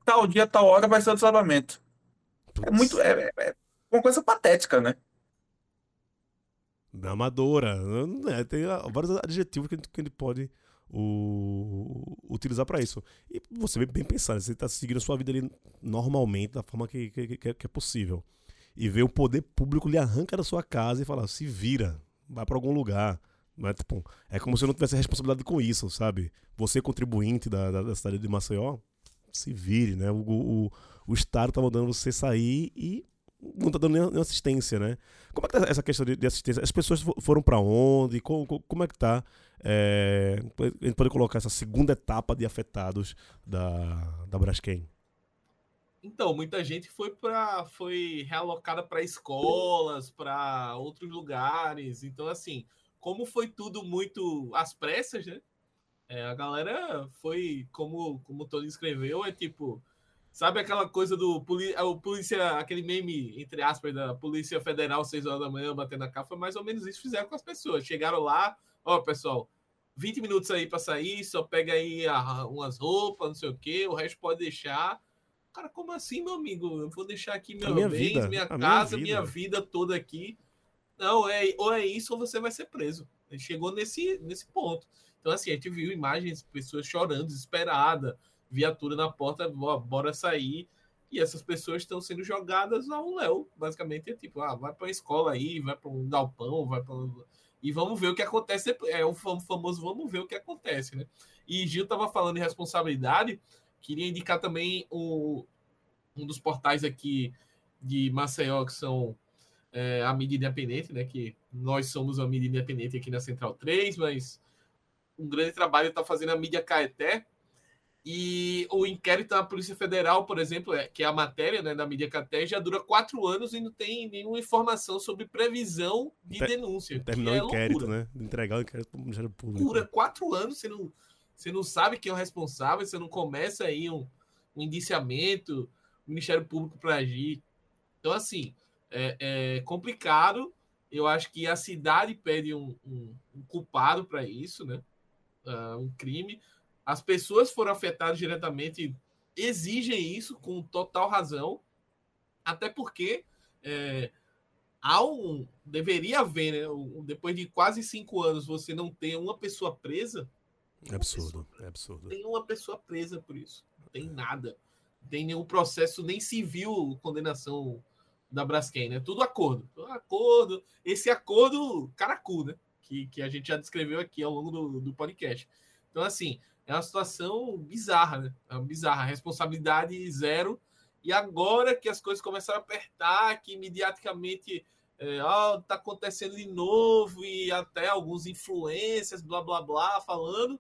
tal dia, tal hora vai ser o desabamento. É muito. É, é, uma coisa patética, né? Amadora. É, tem vários adjetivos que a gente, que a gente pode o, utilizar para isso. E você bem, bem pensar, né? você está seguindo a sua vida ali normalmente, da forma que, que, que, é possível. E ver o poder público lhe arranca da sua casa e falar: se vira, vai para algum lugar é, tipo, é como se eu não tivesse responsabilidade com isso, sabe? Você, contribuinte da, da, da cidade de Maceió, se vire, né? O, o, o Estado tá mandando você sair e não tá dando nenhuma assistência, né? Como é que tá essa questão de, de assistência? As pessoas foram para onde? Como, como, é que tá? É, a gente pode colocar essa segunda etapa de afetados da, da Braskem. Então, muita gente foi para foi realocada para escolas, para outros lugares. Então, assim, como foi tudo muito às pressas, né? É, a galera foi, como, como o Tony escreveu, é tipo, sabe aquela coisa do é, o polícia, aquele meme, entre aspas, da Polícia Federal, 6 horas da manhã, batendo na capa, foi mais ou menos isso fizeram com as pessoas. Chegaram lá, ó, pessoal, 20 minutos aí para sair, só pega aí a, umas roupas, não sei o quê, o resto pode deixar. Cara, como assim, meu amigo? Eu vou deixar aqui meus minha bens, vida, minha a minha casa, vida. minha vida toda aqui. Não, é, ou é isso ou você vai ser preso. Ele chegou nesse, nesse ponto. Então, assim, a gente viu imagens, pessoas chorando, desesperada, viatura na porta, "Bó- bora sair. E essas pessoas estão sendo jogadas ao léu. Basicamente, é tipo, ah, vai para uma escola aí, vai para um galpão, vai para E vamos ver o que acontece. É o fam- famoso vamos ver o que acontece, né? E Gil estava falando de responsabilidade. Queria indicar também o, um dos portais aqui de Maceió, que são é, a mídia independente, né? Que nós somos a mídia independente aqui na Central 3, mas um grande trabalho está fazendo a mídia Caeté. E o inquérito da Polícia Federal, por exemplo, é, que é a matéria né, da mídia Caeté, já dura quatro anos e não tem nenhuma informação sobre previsão de denúncia. que Terminar é o inquérito, loucura. né? Entregar o inquérito pro Ministério Público. Dura quatro anos, você não, você não sabe quem é o responsável, você não começa aí um, um indiciamento, o Ministério Público para agir. Então, assim, é, é complicado. Eu acho que a cidade pede um, um- um culpado para isso, né? Ah, um crime. As pessoas foram afetadas diretamente, exigem isso com total razão, até porque é, há um, deveria haver, né? um- depois de quase cinco anos, você não ter uma pessoa presa, É absurdo, é absurdo. tem uma pessoa presa por isso. Não tem nada. Não tem nenhum processo, nem civil, condenação da Braskem, né? Tudo acordo. Tudo acordo. Esse acordo caracu, né? Que, que a gente já descreveu aqui ao longo do, do podcast. Então, assim, é uma situação bizarra, né? É bizarra. Responsabilidade zero. E agora que as coisas começaram a apertar, que imediatamente é, ó, tá acontecendo de novo, e até alguns influências, blá blá blá, falando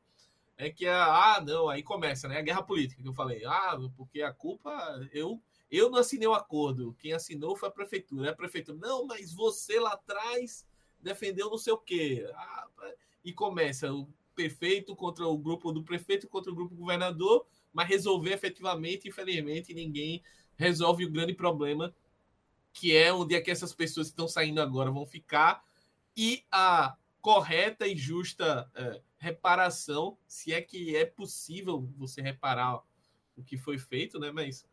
é que a, ah, não, aí começa, né? A guerra política que eu falei. Ah, porque a culpa eu eu não assinei o acordo. Quem assinou foi a prefeitura. A prefeitura. Não, mas você lá atrás defendeu não sei o quê. Ah, e começa o prefeito contra o grupo do prefeito contra o grupo do governador, mas resolver efetivamente, infelizmente, ninguém resolve o grande problema que é onde é que essas pessoas que estão saindo agora vão ficar e a correta e justa é, reparação, se é que é possível você reparar o que foi feito, né? Mas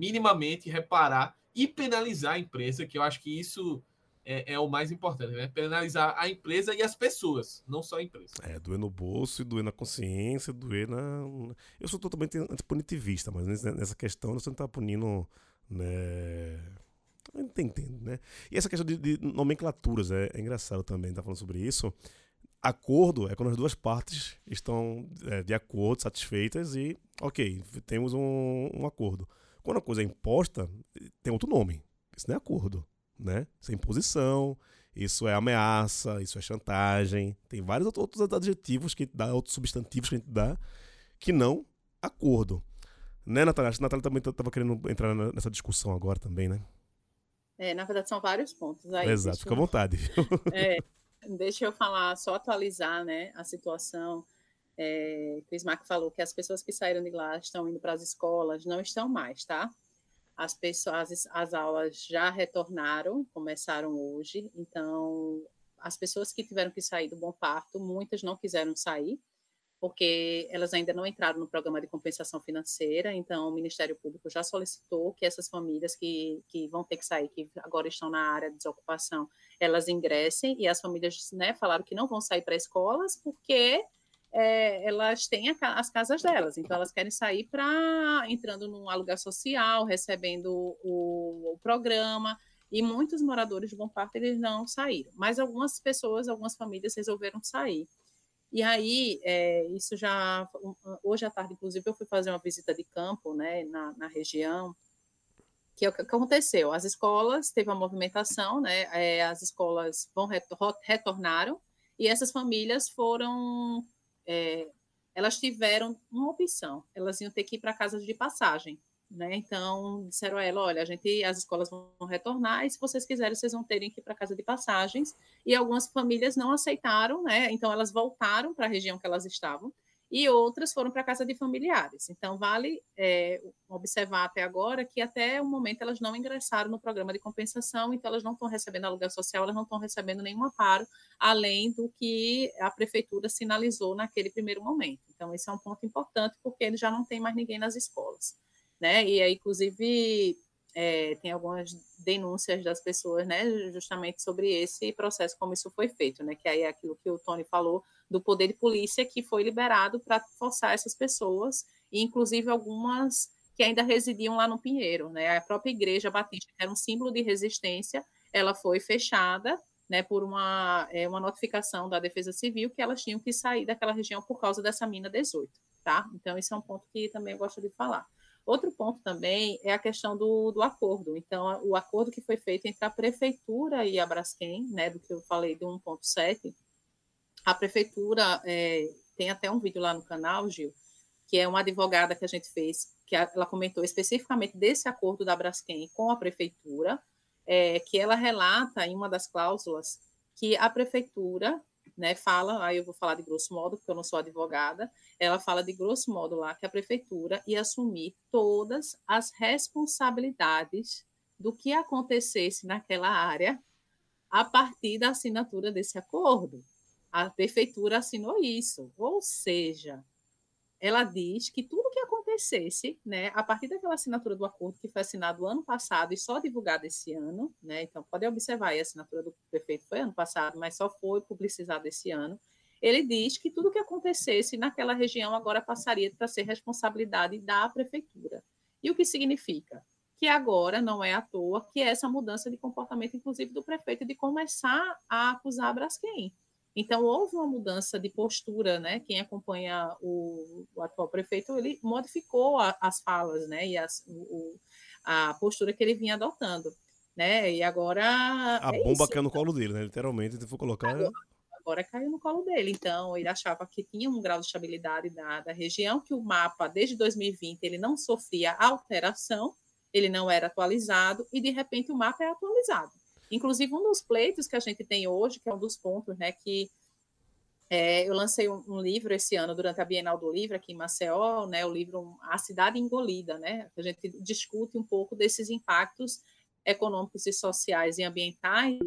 minimamente reparar e penalizar a empresa, que eu acho que isso é, é o mais importante, né? Penalizar a empresa e as pessoas, não só a empresa. É, doer no bolso, e doer na consciência, doer na. Eu sou totalmente antipunitivista, mas nessa questão você não tá punindo. Né... Eu não entendo, né? E essa questão de, de nomenclaturas é, é engraçado também, tá falando sobre isso. Acordo é quando as duas partes estão é, de acordo, satisfeitas e, ok, temos um, um acordo. Quando a coisa é imposta, tem outro nome. Isso não é acordo, né? Isso é imposição, isso é ameaça, isso é chantagem. Tem vários outro- outros adjetivos que a gente dá, outros substantivos que a gente dá, que não acordo. Né, Natália? Acho que a Natália também estava querendo entrar nessa discussão agora também, né? É, na verdade, são vários pontos aí. Exato, fica à vontade. É, deixa eu falar, só atualizar né, a situação. É, que o Smack falou que as pessoas que saíram de lá estão indo para as escolas, não estão mais, tá? As pessoas, as, as aulas já retornaram, começaram hoje, então as pessoas que tiveram que sair do Bom Parto, muitas não quiseram sair, porque elas ainda não entraram no programa de compensação financeira, então o Ministério Público já solicitou que essas famílias que, que vão ter que sair, que agora estão na área de desocupação, elas ingressem, e as famílias né, falaram que não vão sair para escolas porque é, elas têm a as casas delas, então elas querem sair para entrando num aluguel social, recebendo o, o programa, e muitos moradores de Bom Parto eles não saíram, mas algumas pessoas, algumas famílias resolveram sair. E aí, é, isso já. Hoje à tarde, inclusive, eu fui fazer uma visita de campo né, na, na região. Que é o que aconteceu? As escolas, teve uma movimentação, né, é, as escolas vão retor retornaram, e essas famílias foram. É, elas tiveram uma opção, elas iam ter que ir para casas de passagem. né? Então disseram a ela, olha, a gente, as escolas vão retornar e se vocês quiserem, vocês vão terem que ir para casa de passagens. E algumas famílias não aceitaram, né? Então elas voltaram para a região que elas estavam e outras foram para casa de familiares. Então, vale é, observar até agora que até o momento elas não ingressaram no programa de compensação, então elas não estão recebendo aluguel social, elas não estão recebendo nenhum amparo, além do que a prefeitura sinalizou naquele primeiro momento. Então, esse é um ponto importante, porque ele já não tem mais ninguém nas escolas. Né? E aí, inclusive, é, tem algumas denúncias das pessoas, né, justamente sobre esse processo, como isso foi feito, né, que aí é aquilo que o Tony falou do poder de polícia que foi liberado para forçar essas pessoas, e inclusive algumas que ainda residiam lá no Pinheiro, né, a própria igreja batista, que era um símbolo de resistência, ela foi fechada, né, por uma, é, uma notificação da Defesa Civil que elas tinham que sair daquela região por causa dessa mina 18, tá? Então, esse é um ponto que também eu gosto de falar. Outro ponto também é a questão do, do acordo. Então, o acordo que foi feito entre a prefeitura e a Braskem, né, do que eu falei do 1.7, a prefeitura é, tem até um vídeo lá no canal, Gil, que é uma advogada que a gente fez, que ela comentou especificamente desse acordo da Braskem com a prefeitura, é, que ela relata em uma das cláusulas que a prefeitura né, fala, aí eu vou falar de grosso modo, porque eu não sou advogada, ela fala de grosso modo lá que a prefeitura ia assumir todas as responsabilidades do que acontecesse naquela área a partir da assinatura desse acordo. A prefeitura assinou isso, ou seja, ela diz que tudo que acontecesse, né, a partir daquela assinatura do acordo que foi assinado ano passado e só divulgado esse ano, né, então pode observar aí, a assinatura do prefeito foi ano passado, mas só foi publicizado esse ano, ele diz que tudo que acontecesse naquela região agora passaria para ser responsabilidade da prefeitura. E o que significa? Que agora não é à toa que essa mudança de comportamento, inclusive do prefeito, de começar a acusar a Braskem. Então, houve uma mudança de postura, né? Quem acompanha o, o atual prefeito, ele modificou a, as falas, né? E as, o, a postura que ele vinha adotando, né? E agora... A é bomba caiu no colo dele, né? Literalmente, se for colocar... Agora, agora caiu no colo dele. Então, ele achava que tinha um grau de estabilidade da, da região, que o mapa, desde 2020, ele não sofria alteração, ele não era atualizado, e, de repente, o mapa é atualizado. Inclusive, um dos pleitos que a gente tem hoje, que é um dos pontos, né, que é, eu lancei um, um, livro esse ano durante a Bienal do Livro aqui em Maceió, né, o livro A Cidade Engolida, né, a gente discute um pouco desses impactos econômicos e sociais e ambientais,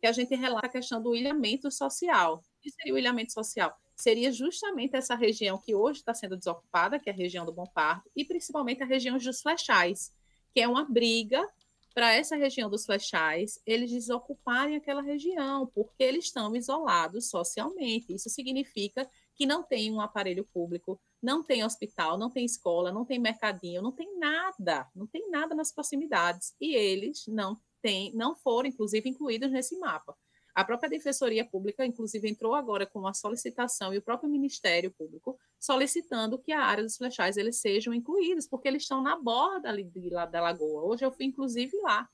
que a gente relata a questão do ilhamento social. O que seria o ilhamento social? Seria justamente essa região que hoje está sendo desocupada, que é a região do Bom Parto, e principalmente a região dos Flechais, que é uma briga para essa região dos flechais, eles desocuparem aquela região, porque eles estão isolados socialmente. Isso significa que não tem um aparelho público, não tem hospital, não tem escola, não tem mercadinho, não tem nada, não tem nada nas proximidades. E eles não têm, não foram, inclusive, incluídos nesse mapa. A própria Defensoria Pública, inclusive, entrou agora com uma solicitação e o próprio Ministério Público solicitando que a área dos flechais eles sejam incluídos, porque eles estão na borda ali de, lá, da lagoa. Hoje eu fui, inclusive, lá,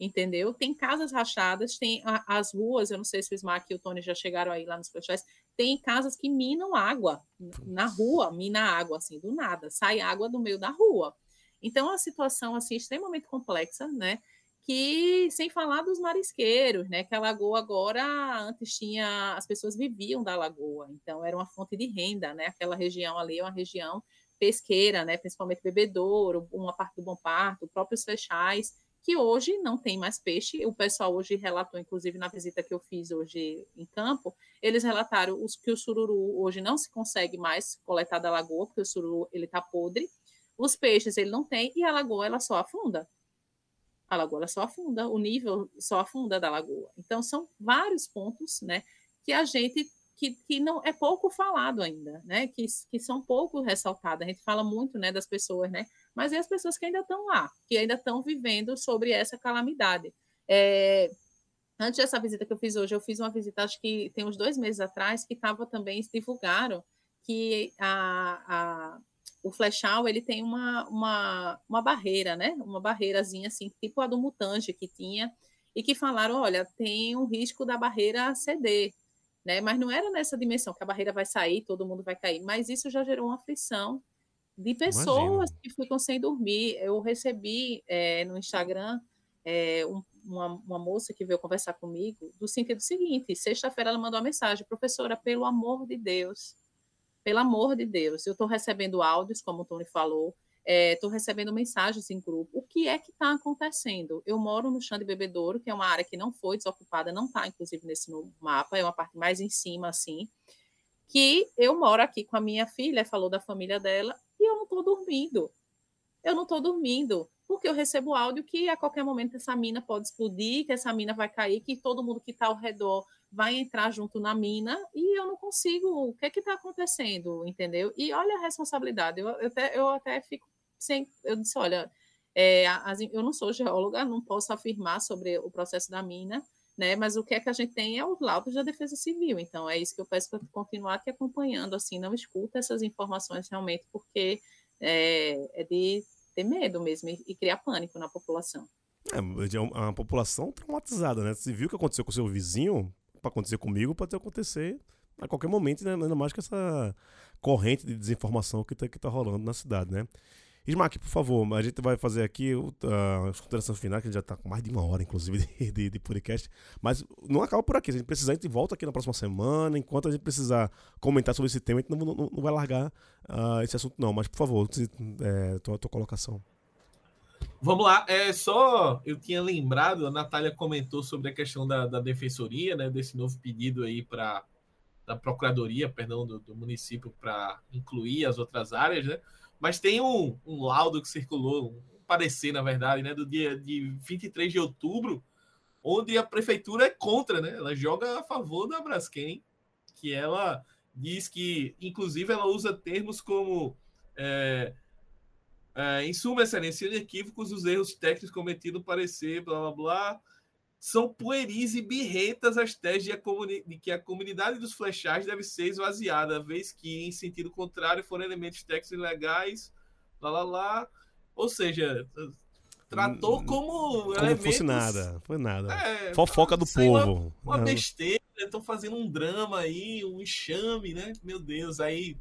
entendeu? Tem casas rachadas, tem a, as ruas, eu não sei se o Smack e o Tony já chegaram aí lá nos flechais, tem casas que minam água na rua, mina água, assim, do nada, sai água do meio da rua. Então, é uma situação, assim, extremamente complexa, né? Que sem falar dos marisqueiros, né? Que a lagoa agora antes tinha as pessoas viviam da lagoa, então era uma fonte de renda, né? Aquela região ali é uma região pesqueira, né? Principalmente bebedouro, uma parte do Bom Parto, próprios fechais, que hoje não tem mais peixe. O pessoal hoje relatou, inclusive na visita que eu fiz hoje em campo, eles relataram os, que o sururu hoje não se consegue mais coletar da lagoa, porque o sururu ele está podre. Os peixes ele não tem e a lagoa ela só afunda a lagoa só afunda, o nível só afunda da lagoa. Então, são vários pontos né, que a gente que, que não é pouco falado ainda, né? Que, que são pouco ressaltados. A gente fala muito né, das pessoas, né? Mas e as pessoas que ainda estão lá, que ainda estão vivendo sobre essa calamidade. É, antes dessa visita que eu fiz hoje, eu fiz uma visita, acho que tem uns dois meses atrás, que estava também, divulgaram que a, a o flechal ele tem uma, uma, uma barreira, né? Uma barreirazinha assim, tipo a do Mutange que tinha, e que falaram, olha, tem um risco da barreira ceder, né? Mas não era nessa dimensão que a barreira vai sair, todo mundo vai cair, mas isso já gerou uma aflição de pessoas Imagina. que ficam sem dormir. Eu recebi é, no Instagram é, um, uma, uma, moça que veio conversar comigo do sentido seguinte: sexta-feira ela mandou uma mensagem, professora, pelo amor de Deus, pelo amor de Deus, eu estou recebendo áudios, como o Tony falou, estou é, recebendo mensagens em grupo. O que é que está acontecendo? Eu moro no chão de Bebedouro, que é uma área que não foi desocupada, não está, inclusive, nesse mapa, é uma parte mais em cima, assim, que eu moro aqui com a minha filha, falou da família dela, e eu não estou dormindo. Eu não estou dormindo, porque eu recebo áudio que a qualquer momento essa mina pode explodir, que essa mina vai cair, que todo mundo que está ao redor vai entrar junto na mina e eu não consigo. O que é que está acontecendo? Entendeu? E olha a responsabilidade. Eu, eu, até, eu até fico sem. Eu disse: olha, é, as, eu não sou geóloga, não posso afirmar sobre o processo da mina, né? Mas o que é que a gente tem é os laudos da Defesa Civil. Então é isso que eu peço para continuar te acompanhando, assim, não escuta essas informações realmente, porque é, é de ter medo mesmo e, e criar pânico na população. É, é uma população traumatizada, né? Você viu o que aconteceu com seu vizinho, para acontecer comigo, pode acontecer a qualquer momento, né? ainda mais com essa corrente de desinformação que está que tá rolando na cidade, né? Smack, por favor, a gente vai fazer aqui a consideração final, que a gente já está com mais de uma hora, inclusive, de, de, de, podcast. Mas não acaba por aqui. Se a gente precisar, a gente volta aqui na próxima semana. Enquanto a gente precisar comentar sobre esse tema, a gente não, não, não vai largar uh, esse assunto, não. Mas, por favor, é, tua, tua colocação. Vamos lá, é só eu tinha lembrado, a Natália comentou sobre a questão da, da defensoria, né, desse novo pedido aí para da procuradoria, perdão, do, do município para incluir as outras áreas, né? Mas tem um, um laudo que circulou, um parecer, na verdade, né, do dia de 23 de outubro, onde a prefeitura é contra, né? Ela joga a favor da Braskem, que ela diz que, inclusive, ela usa termos como é, é, em suma, excelência, equívocos os erros técnicos cometidos parecer, blá blá blá. São pueris e birretas as teses de, de, que a comunidade dos flechais deve ser esvaziada, vez que, em sentido contrário, foram elementos técnicos ilegais, lá lá lá. Ou seja, tratou hum, como. Como elementos, fosse nada. Foi nada. É, Fofoca do povo. Uma, uma besteira, estão fazendo um drama aí, um enxame, né? Meu Deus, aí,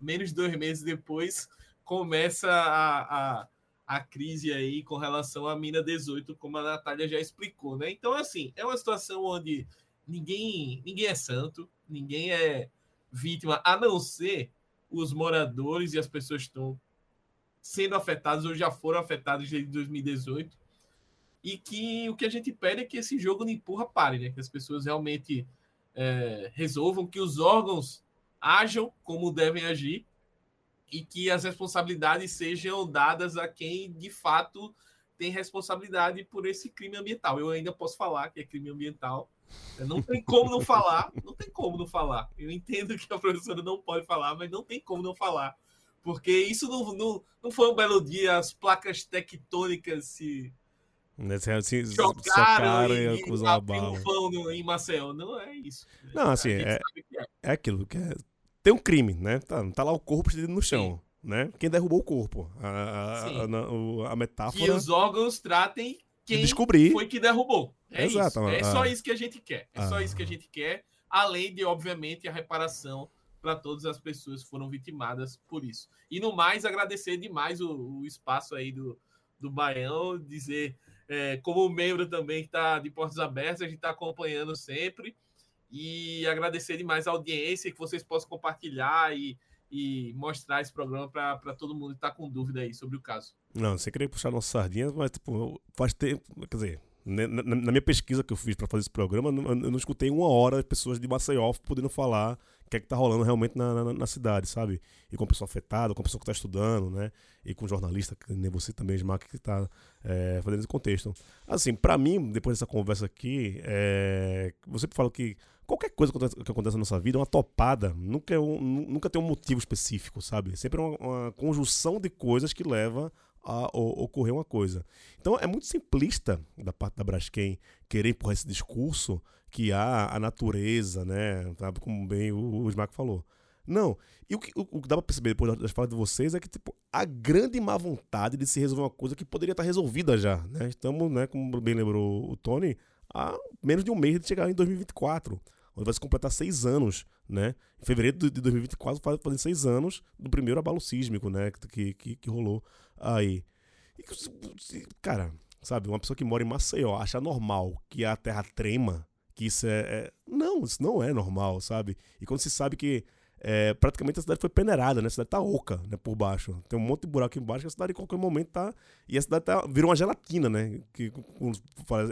menos de dois meses depois, começa a, a a crise aí com relação à mina 18, como a Natália já explicou, né? Então, assim, é uma situação onde ninguém, ninguém é santo, ninguém é vítima, a não ser os moradores e as pessoas que estão sendo afetados ou já foram afetados desde 2018. E que o que a gente pede é que esse jogo não empurra pare, né? Que as pessoas realmente é, resolvam, que os órgãos ajam como devem agir e que as responsabilidades sejam dadas a quem de fato tem responsabilidade por esse crime ambiental. Eu ainda posso falar que é crime ambiental. Não tem como não falar, não tem como não falar. Eu entendo que a professora não pode falar, mas não tem como não falar. Porque isso não, não, não foi um belo dia, as placas tectônicas se, se chocaram e, e, e um pão em Maceió. Não é isso. Não, assim, é, é. é aquilo que é tem um crime, né? Tá, tá lá o corpo no chão, Sim. né? Quem derrubou o corpo? A, a, a, a, metáfora. Que os órgãos tratem quem descobrir. foi que derrubou. É Exato. isso. É só isso que a gente quer. É só isso que a gente quer, além de, obviamente, a reparação para todas as pessoas que foram vitimadas por isso. E no mais, agradecer demais o, o espaço aí do, do Baião, dizer, é, como membro também que está de portas abertas, a gente está acompanhando sempre e agradecer demais a audiência que vocês possam compartilhar e, e mostrar esse programa para todo mundo que está com dúvida aí sobre o caso. Não, você queria puxar nossa sardinha, mas tipo, faz tempo, quer dizer, na, na, minha pesquisa que eu fiz para fazer esse programa, eu não escutei uma hora pessoas de Maceió podendo falar o que é que tá rolando realmente na, na, na, cidade, sabe? E com a pessoa afetada, com a pessoa que está estudando, né? E com o jornalista, que nem você também, Smack, que está é, fazendo esse contexto. Assim, para mim, depois dessa conversa aqui, é, você fala que qualquer coisa que acontece na nossa vida é uma topada, nunca, é um, nunca tem um motivo específico, sabe? Sempre é uma, uma conjunção de coisas que leva a, ocorrer uma coisa. Então é muito simplista da parte da Braskem querer empurrar esse discurso que há a natureza, né? Sabe como bem o, o Smack falou. Não. E o que, o, o que dá pra perceber depois das falas de vocês é que, tipo, a grande má vontade de se resolver uma coisa que poderia estar resolvida já, né? Estamos, né, como bem lembrou o Tony, há menos de um mês de chegar em 2024. Onde vai se completar seis anos, né? Em fevereiro de 2024 fazem seis anos do primeiro abalo sísmico, né? Que, que, que rolou aí. E, cara, sabe, uma pessoa que mora em Maceió acha normal que a terra trema, que isso é, é. Não, isso não é normal, sabe? E quando se sabe que é, praticamente a cidade foi peneirada, né? A cidade tá oca, né? Por baixo. Tem um monte de buraco embaixo que a cidade em qualquer momento tá. E a cidade tá, virou uma gelatina, né? Que quando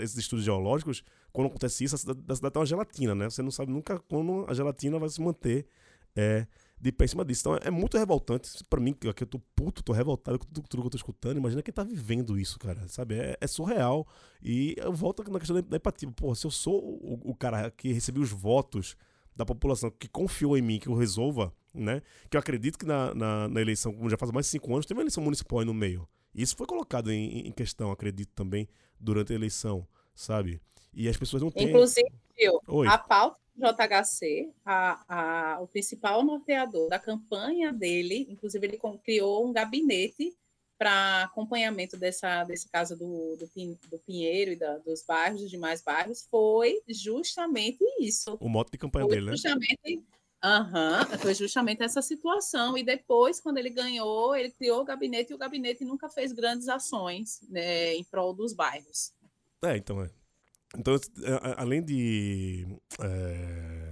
esses estudos geológicos, quando acontece isso, a cidade, a cidade tá uma gelatina, né? Você não sabe nunca quando a gelatina vai se manter é, de pé em cima disso. Então é muito revoltante. para mim, que eu tô puto, tô revoltado com tudo, tudo, que eu tô escutando. Imagina quem tá vivendo isso, cara. Sabe? É, é surreal. E eu volto na questão da empatia. Pô, se eu sou o, o cara que recebeu os votos da população que confiou em mim que eu resolva, né? Que eu acredito que na, na, na eleição, como já faz mais de cinco anos, teve uma eleição municipal aí no meio. Isso foi colocado em, em questão, acredito também, durante a eleição, sabe? E as pessoas não têm. Inclusive, a pauta do JHC, a, a, o principal norteador da campanha dele, inclusive, ele criou um gabinete para acompanhamento dessa, desse caso do, do, do Pinheiro e da, dos bairros, dos demais bairros, foi justamente isso. O moto de campanha foi dele, né? justamente, Uhum, foi justamente essa situação. E depois, quando ele ganhou, ele criou o gabinete e o gabinete nunca fez grandes ações né, em prol dos bairros. É, então é. Então, além de. É,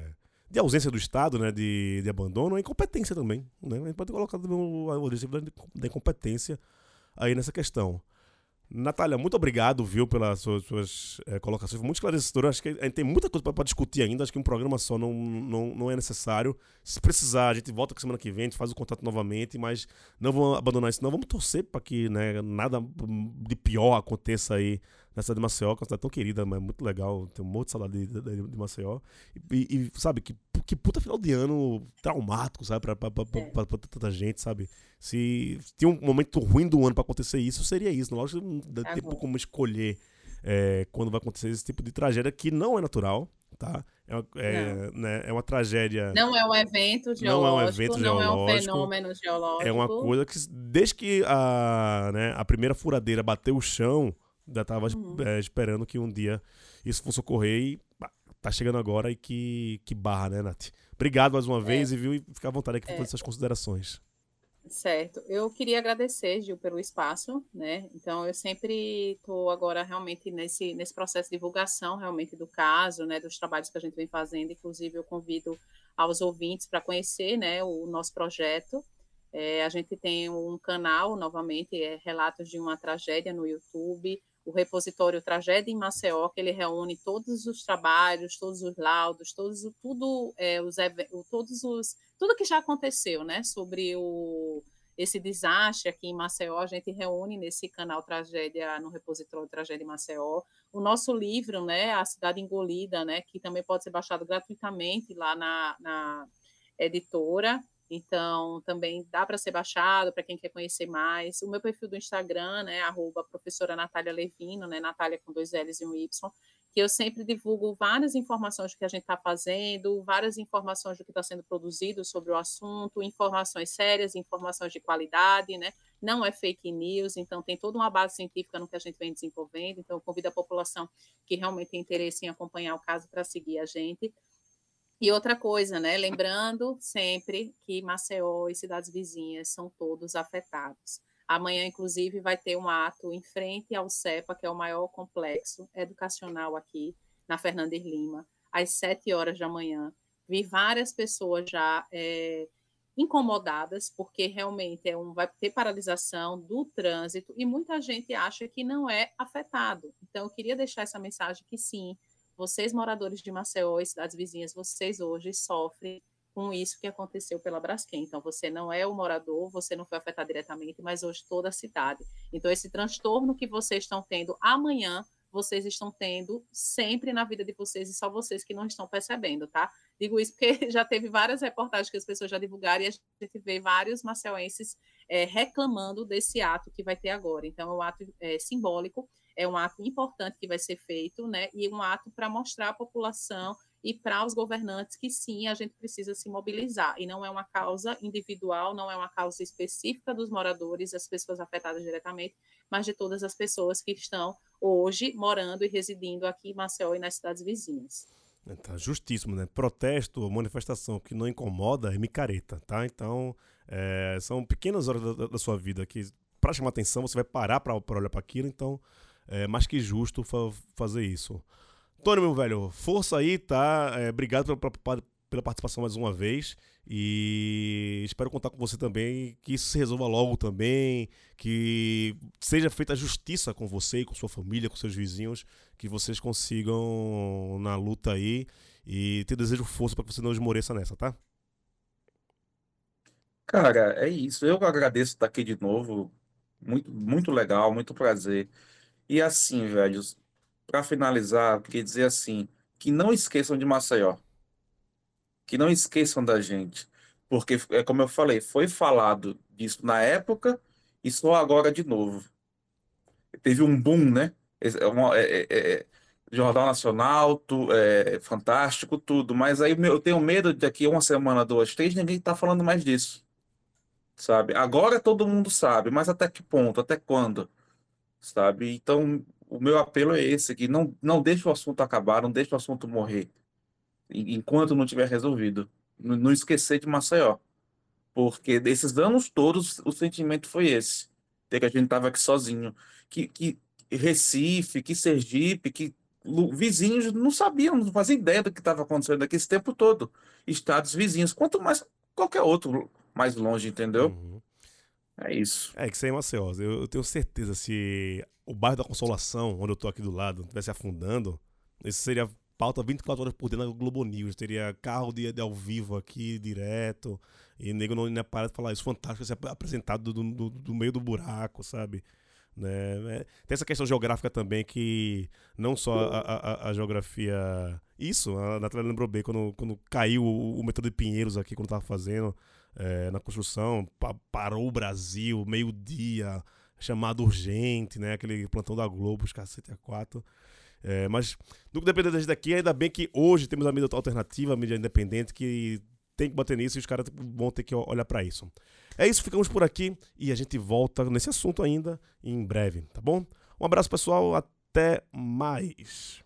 de ausência do Estado, né, de, de abandono, é incompetência também. Né? A gente pode colocar também o, o da incompetência aí nessa questão. Natália, muito obrigado, viu, pelas suas, suas é, colocações. Foi muito esclarecedor. Acho que a gente tem muita coisa para discutir ainda. Acho que um programa só não, não, não é necessário. Se precisar, a gente volta semana que vem, a gente faz o contato novamente, mas não vamos abandonar isso, não. Vamos torcer para que né, nada de pior aconteça aí na cidade de Maceió, que é uma cidade tão querida, mas muito legal. Tem um monte de saudade de, de, de Maceió. E, e, sabe, que, que puta final de ano traumático, sabe, pra, pra, pra, é. pra, pra tanta gente, sabe? Se, tinha um momento ruim do ano para acontecer isso, seria isso. Lógico que não dá é tempo como escolher é, quando vai acontecer esse tipo de tragédia que não é natural, tá? É uma, é, né, é uma tragédia. Não é um evento geológico. Não é um evento geológico. Não é um fenômeno geológico. É uma coisa que, desde que a, né, a primeira furadeira bateu o chão, já estava uhum. é, esperando que um dia isso fosse ocorrer e tá chegando agora e que, que barra, né, Nath? Obrigado mais uma é. vez e viu e fica à vontade aqui para fazer suas considerações. Certo. Eu queria agradecer, Gil, pelo espaço, né? Então, eu sempre estou agora realmente nesse, nesse processo de divulgação realmente do caso, né? Dos trabalhos que a gente vem fazendo. Inclusive, eu convido aos ouvintes para conhecer, né? O nosso projeto. É, a gente tem um canal, novamente, é Relatos de uma Tragédia no YouTube o repositório Tragédia em Maceió, que ele reúne todos os trabalhos, todos os laudos, todos, tudo, é, os, todos os, tudo que já aconteceu né, sobre o, esse desastre aqui em Maceió, a gente reúne nesse canal Tragédia, no repositório Tragédia em Maceió. O nosso livro, né, A Cidade Engolida, né, que também pode ser baixado gratuitamente lá na, na editora, então, também dá para ser baixado para quem quer conhecer mais. O meu perfil do Instagram, né, arroba professora Natália Levino, né, Natália com dois L's e um Y, que eu sempre divulgo várias informações do que a gente está fazendo, várias informações do que está sendo produzido sobre o assunto, informações sérias, informações de qualidade, né? Não é fake news, então tem toda uma base científica no que a gente vem desenvolvendo. Então, eu convido a população que realmente tem interesse em acompanhar o caso para seguir a gente. E outra coisa, né? Lembrando sempre que Maceió e cidades vizinhas são todos afetados. Amanhã, inclusive, vai ter um ato em frente ao CEPA, que é o maior complexo educacional aqui na Fernandes Lima, às sete horas da manhã. Vi várias pessoas já é, incomodadas, porque realmente é um, vai ter paralisação do trânsito e muita gente acha que não é afetado. Então, eu queria deixar essa mensagem que sim, vocês, moradores de Maceió e cidades vizinhas, vocês hoje sofrem com isso que aconteceu pela Braskem. Então, você não é o morador, você não foi afetado diretamente, mas hoje toda a cidade. Então, esse transtorno que vocês estão tendo amanhã, vocês estão tendo sempre na vida de vocês e só vocês que não estão percebendo, tá? Digo isso porque já teve várias reportagens que as pessoas já divulgaram e a gente vê vários maceuenses é, reclamando desse ato que vai ter agora. Então, é um ato é, simbólico é um ato importante que vai ser feito, né? E um ato para mostrar à população e para os governantes que sim, a gente precisa se mobilizar. E não é uma causa individual, não é uma causa específica dos moradores, as pessoas afetadas diretamente, mas de todas as pessoas que estão hoje morando e residindo aqui em Maceió e nas cidades vizinhas. Tá justíssimo, né? Protesto, manifestação que não incomoda é micareta, tá? Então, é, são pequenas horas da, da, sua vida que, para chamar atenção, você vai parar para olhar para aquilo, então é mais que justo fa fazer isso. Tony, meu velho, força aí, tá? É, obrigado pela, pela participação mais uma vez. E espero contar com você também, que isso se resolva logo também, que seja feita justiça com você, com sua família, com seus vizinhos, que vocês consigam na luta aí. E te desejo força para que você não esmoreça nessa, tá? Cara, é isso. Eu agradeço estar aqui de novo. Muito, muito legal, muito prazer. E assim, velhos, para finalizar, queria dizer assim, que não esqueçam de Maceió que não esqueçam da gente, porque é como eu falei, foi falado disso na época e só agora de novo. Teve um boom, né? É, é, é, é, Jornal Nacional, tu, é, fantástico, tudo, mas aí eu tenho medo de daqui uma semana, duas, três, ninguém tá falando mais disso, sabe? Agora todo mundo sabe, mas até que ponto, até quando, sabe? Então, o meu apelo é esse, que não, não deixe o assunto acabar, não deixe o assunto morrer enquanto não tiver resolvido. Não esquecer de Maceió. Porque desses anos todos, o sentimento foi esse. De que a gente estava aqui sozinho. Que, que Recife, que Sergipe, que vizinhos não sabiam, não faziam ideia do que estava acontecendo aqui esse tempo todo. Estados vizinhos, quanto mais qualquer outro mais longe, entendeu? Uhum. É isso. É que isso aí é Maceió. Eu, eu, tenho certeza, se o bairro da Consolação, onde eu tô aqui do lado, estivesse afundando, isso seria pauta 24 horas por dia na Globo News. Teria carro de, de ao vivo aqui, direto. E nego não ia parar de falar isso. Fantástico ser apresentado do, do, do meio do buraco, sabe? Né? É, tem essa questão geográfica também que não só a, a, a geografia. Isso, a Natália lembrou bem quando, quando caiu o, o metrô de Pinheiros aqui, quando tava fazendo é, na construção, pa, parou o Brasil, meio-dia, chamado urgente, né? Aquele plantão da Globo, os cacete a quatro. É, mas, no depender da gente daqui, ainda bem que hoje temos a mídia alternativa, a mídia independente, que tem que bater nisso e os caras vão ter que olhar para isso. É isso, ficamos por aqui e a gente volta nesse assunto ainda em breve, tá bom? Um abraço, pessoal, até mais.